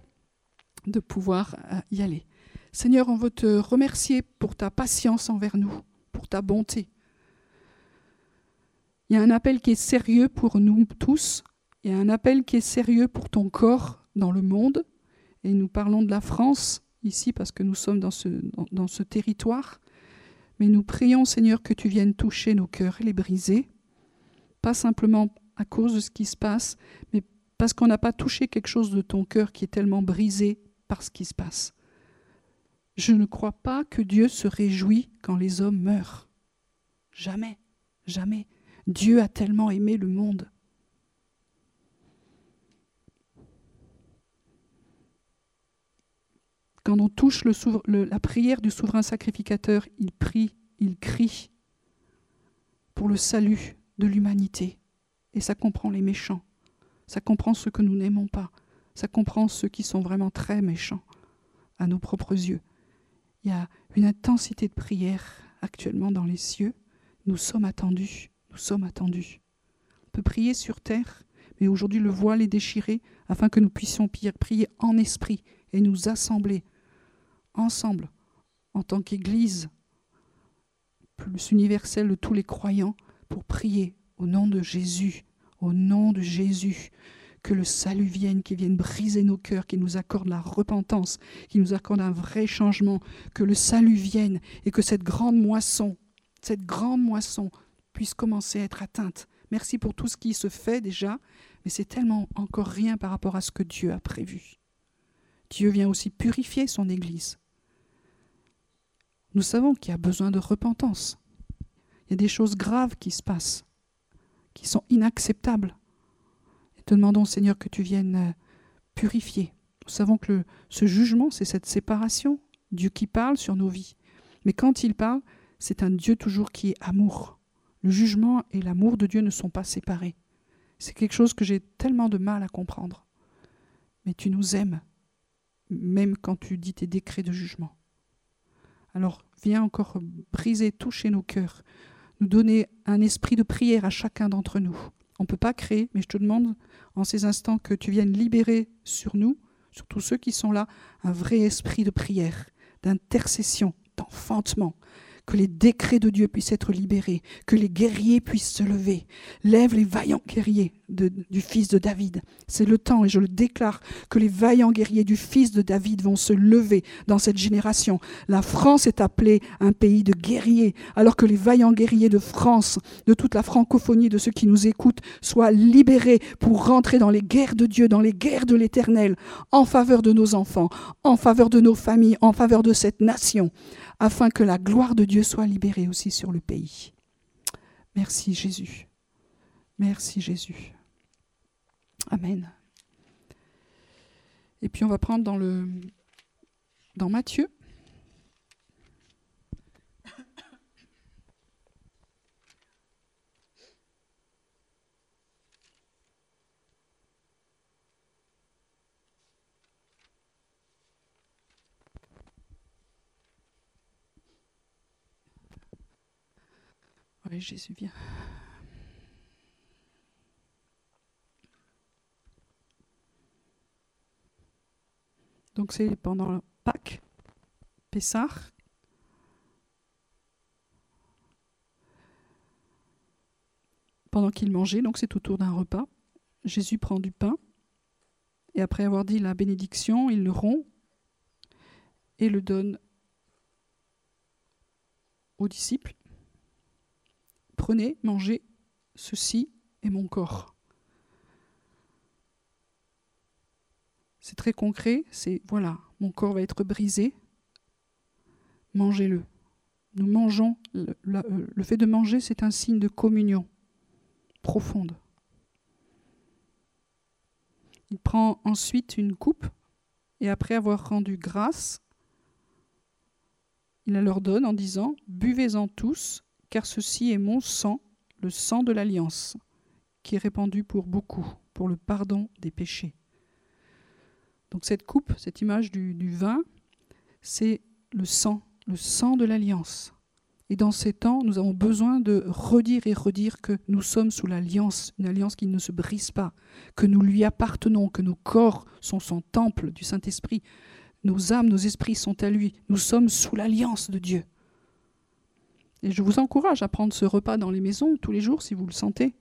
de pouvoir euh, y aller. Seigneur, on veut te remercier pour ta patience envers nous, pour ta bonté. Il y a un appel qui est sérieux pour nous tous, il y a un appel qui est sérieux pour ton corps dans le monde, et nous parlons de la France ici parce que nous sommes dans ce, dans ce territoire. Mais nous prions, Seigneur, que tu viennes toucher nos cœurs et les briser, pas simplement à cause de ce qui se passe, mais parce qu'on n'a pas touché quelque chose de ton cœur qui est tellement brisé par ce qui se passe. Je ne crois pas que Dieu se réjouit quand les hommes meurent. Jamais, jamais. Dieu a tellement aimé le monde. Quand on touche la prière du souverain sacrificateur, il prie, il crie pour le salut de l'humanité. Et ça comprend les méchants, ça comprend ceux que nous n'aimons pas, ça comprend ceux qui sont vraiment très méchants à nos propres yeux. Il y a une intensité de prière actuellement dans les cieux. Nous sommes attendus, nous sommes attendus. On peut prier sur terre, mais aujourd'hui le voile est déchiré afin que nous puissions prier en esprit et nous assembler ensemble, en tant qu'Église plus universelle de tous les croyants, pour prier au nom de Jésus, au nom de Jésus, que le salut vienne, qu'il vienne briser nos cœurs, qu'il nous accorde la repentance, qu'il nous accorde un vrai changement, que le salut vienne et que cette grande moisson, cette grande moisson puisse commencer à être atteinte. Merci pour tout ce qui se fait déjà, mais c'est tellement encore rien par rapport à ce que Dieu a prévu. Dieu vient aussi purifier son Église. Nous savons qu'il y a besoin de repentance. Il y a des choses graves qui se passent, qui sont inacceptables. Te demandons, Seigneur, que tu viennes euh, purifier. Nous savons que ce jugement, c'est cette séparation. Dieu qui parle sur nos vies. Mais quand il parle, c'est un Dieu toujours qui est amour. Le jugement et l'amour de Dieu ne sont pas séparés. C'est quelque chose que j'ai tellement de mal à comprendre. Mais tu nous aimes, même quand tu dis tes décrets de jugement. Alors viens encore briser, toucher nos cœurs, nous donner un esprit de prière à chacun d'entre nous. On ne peut pas créer, mais je te demande en ces instants que tu viennes libérer sur nous, sur tous ceux qui sont là, un vrai esprit de prière, d'intercession, d'enfantement, que les décrets de Dieu puissent être libérés, que les guerriers puissent se lever. Lève les vaillants guerriers du fils de David. C'est le temps, et je le déclare, que les vaillants guerriers du fils de David vont se lever dans cette génération. La France est appelée un pays de guerriers, alors que les vaillants guerriers de France, de toute la francophonie, de ceux qui nous écoutent, soient libérés pour rentrer dans les guerres de Dieu, dans les guerres de l'Éternel, en faveur de nos enfants, en faveur de nos familles, en faveur de cette nation afin que la gloire de Dieu soit libérée aussi sur le pays. Merci Jésus. Merci Jésus. Amen. Et puis on va prendre dans le dans Matthieu. Jésus vient. Donc c'est pendant Pâques, Pessah. Pendant qu'il mangeait, donc c'est autour d'un repas, Jésus prend du pain et après avoir dit la bénédiction, il le rompt et le donne aux disciples. Prenez, mangez, ceci est mon corps. C'est très concret, c'est voilà, mon corps va être brisé, mangez-le. Nous mangeons, euh, le fait de manger, c'est un signe de communion profonde. Il prend ensuite une coupe et après avoir rendu grâce, il la leur donne en disant Buvez-en tous, car ceci est mon sang, le sang de l'alliance, qui est répandu pour beaucoup, pour le pardon des péchés. Donc cette coupe, cette image du, vin, c'est le sang, le sang de l'alliance. Et dans ces temps, nous avons besoin de redire et redire que nous sommes sous l'alliance, une alliance qui ne se brise pas, que nous lui appartenons, que nos corps sont son temple du Saint-Esprit, nos âmes, nos esprits sont à lui. Nous sommes sous l'alliance de Dieu. Et je vous encourage à prendre ce repas dans les maisons tous les jours si vous le sentez.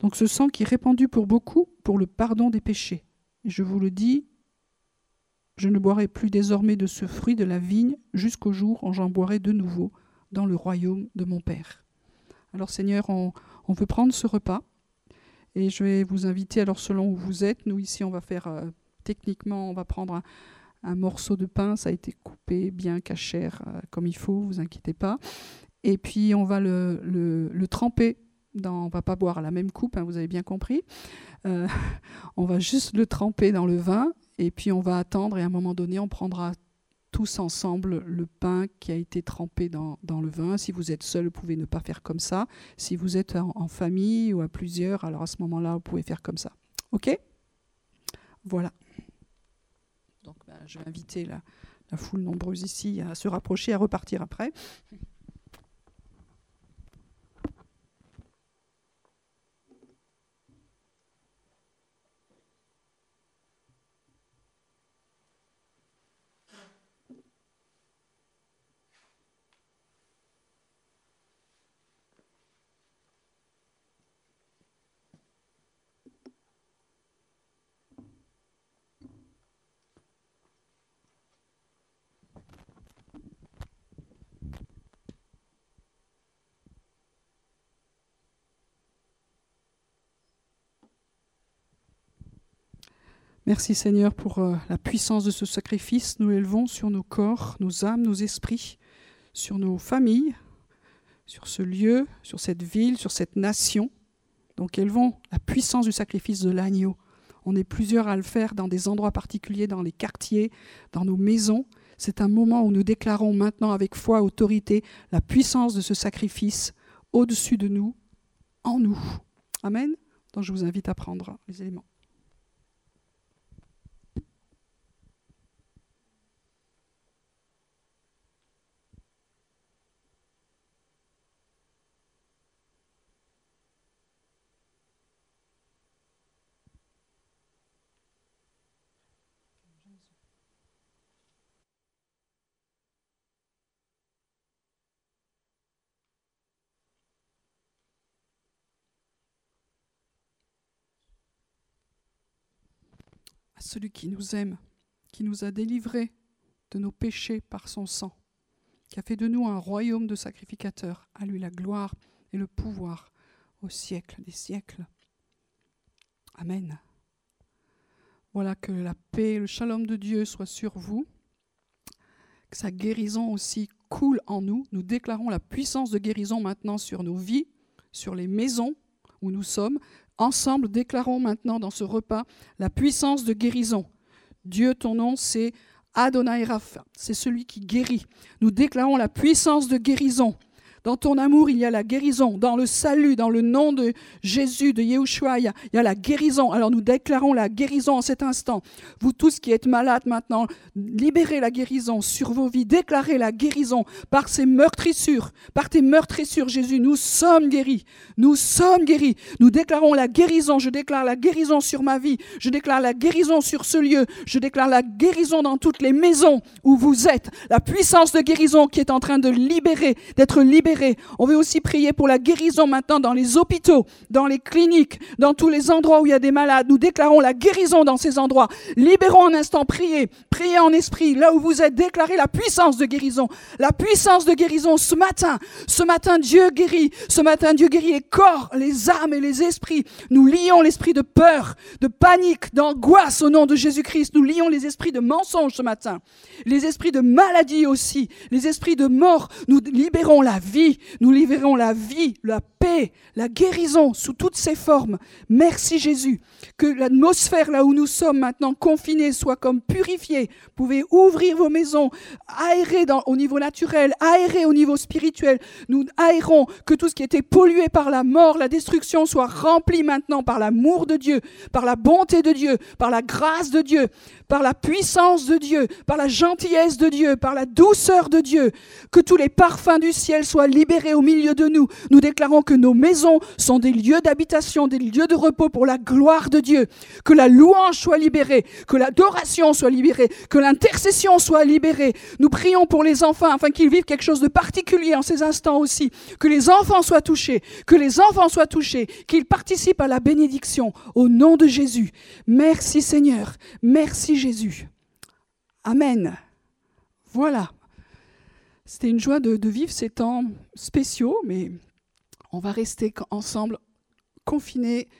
Donc ce sang qui est répandu pour beaucoup pour le pardon des péchés je vous le dis, je ne boirai plus désormais de ce fruit de la vigne jusqu'au jour où j'en boirai de nouveau dans le royaume de mon Père. Alors Seigneur, on, veut prendre ce repas et je vais vous inviter, alors selon où vous êtes, nous ici on va faire euh, techniquement, on va prendre un, morceau de pain, ça a été coupé bien cachère euh, comme il faut, vous inquiétez pas. Et puis on va le, tremper dans, on va pas boire la même coupe, hein, vous avez bien compris. Euh, on va juste le tremper dans le vin et puis on va attendre et à un moment donné, on prendra tous ensemble le pain qui a été trempé dans, le vin. Si vous êtes seul, vous pouvez ne pas faire comme ça. Si vous êtes en, famille ou à plusieurs, alors à ce moment-là, vous pouvez faire comme ça. OK? Voilà. Donc, ben, je vais inviter la, la foule nombreuse ici à se rapprocher, à repartir après. Merci Seigneur pour euh, la puissance de ce sacrifice. Nous l'élevons sur nos corps, nos âmes, nos esprits, sur nos familles, sur ce lieu, sur cette ville, sur cette nation. Donc élevons la puissance du sacrifice de l'agneau. On est plusieurs à le faire dans des endroits particuliers, dans les quartiers, dans nos maisons. C'est un moment où nous déclarons maintenant avec foi, autorité, la puissance de ce sacrifice au-dessus de nous, en nous. Amen. Donc je vous invite à prendre les éléments. Celui qui nous aime, qui nous a délivrés de nos péchés par son sang, qui a fait de nous un royaume de sacrificateurs, à lui la gloire et le pouvoir au siècle des siècles. Amen. Voilà que la paix, le shalom de Dieu soit sur vous, que sa guérison aussi coule en nous. Nous déclarons la puissance de guérison maintenant sur nos vies, sur les maisons où nous sommes, ensemble, déclarons maintenant dans ce repas la puissance de guérison. Dieu, ton nom, c'est Adonai Rapha, c'est celui qui guérit. Nous déclarons la puissance de guérison. Dans ton amour, il y a la guérison. Dans le salut, dans le nom de Jésus, de Yahushua, il y, a, il y a la guérison. Alors nous déclarons la guérison en cet instant. Vous tous qui êtes malades maintenant, libérez la guérison sur vos vies. Déclarez la guérison par ces meurtrissures. Par tes meurtrissures, Jésus, nous sommes guéris. Nous sommes guéris. Nous déclarons la guérison. Je déclare la guérison sur ma vie. Je déclare la guérison sur ce lieu. Je déclare la guérison dans toutes les maisons où vous êtes. La puissance de guérison qui est en train de libérer, d'être libérée on veut aussi prier pour la guérison maintenant dans les hôpitaux, dans les cliniques, dans tous les endroits où il y a des malades. Nous déclarons la guérison dans ces endroits. Libérons un instant, priez, priez en esprit, là où vous êtes, déclarez la puissance de guérison. La puissance de guérison ce matin. Ce matin, Dieu guérit. Ce matin, Dieu guérit les corps, les âmes et les esprits. Nous lions l'esprit de peur, de panique, d'angoisse au nom de Jésus-Christ. Nous lions les esprits de mensonge ce matin. Les esprits de maladie aussi. Les esprits de mort. Nous libérons la vie nous libérons la vie, la paix, la guérison sous toutes ses formes. Merci Jésus. Que l'atmosphère là où nous sommes maintenant confinés soit comme purifiée. Vous pouvez ouvrir vos maisons, aérer au niveau naturel, aérer au niveau spirituel. Nous aérons que tout ce qui était pollué par la mort, la destruction soit rempli maintenant par l'amour de Dieu, par la bonté de Dieu, par la grâce de Dieu par la puissance de Dieu, par la gentillesse de Dieu, par la douceur de Dieu, que tous les parfums du ciel soient libérés au milieu de nous. Nous déclarons que nos maisons sont des lieux d'habitation, des lieux de repos pour la gloire de Dieu, que la louange soit libérée, que l'adoration soit libérée, que l'intercession soit libérée. Nous prions pour les enfants afin qu'ils vivent quelque chose de particulier en ces instants aussi, que les enfants soient touchés, que les enfants soient touchés, qu'ils participent à la bénédiction au nom de Jésus. Merci Seigneur. Merci Jésus. Amen. Voilà. C'était une joie de, vivre ces temps spéciaux, mais on va rester ensemble, confinés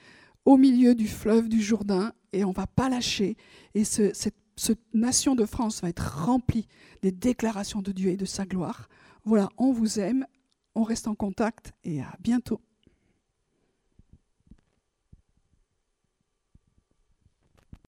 au milieu du fleuve du Jourdain, et on va pas lâcher. Et cette, cette nation de France va être remplie des déclarations de Dieu et de sa gloire. Voilà, on vous aime, on reste en contact, et à bientôt.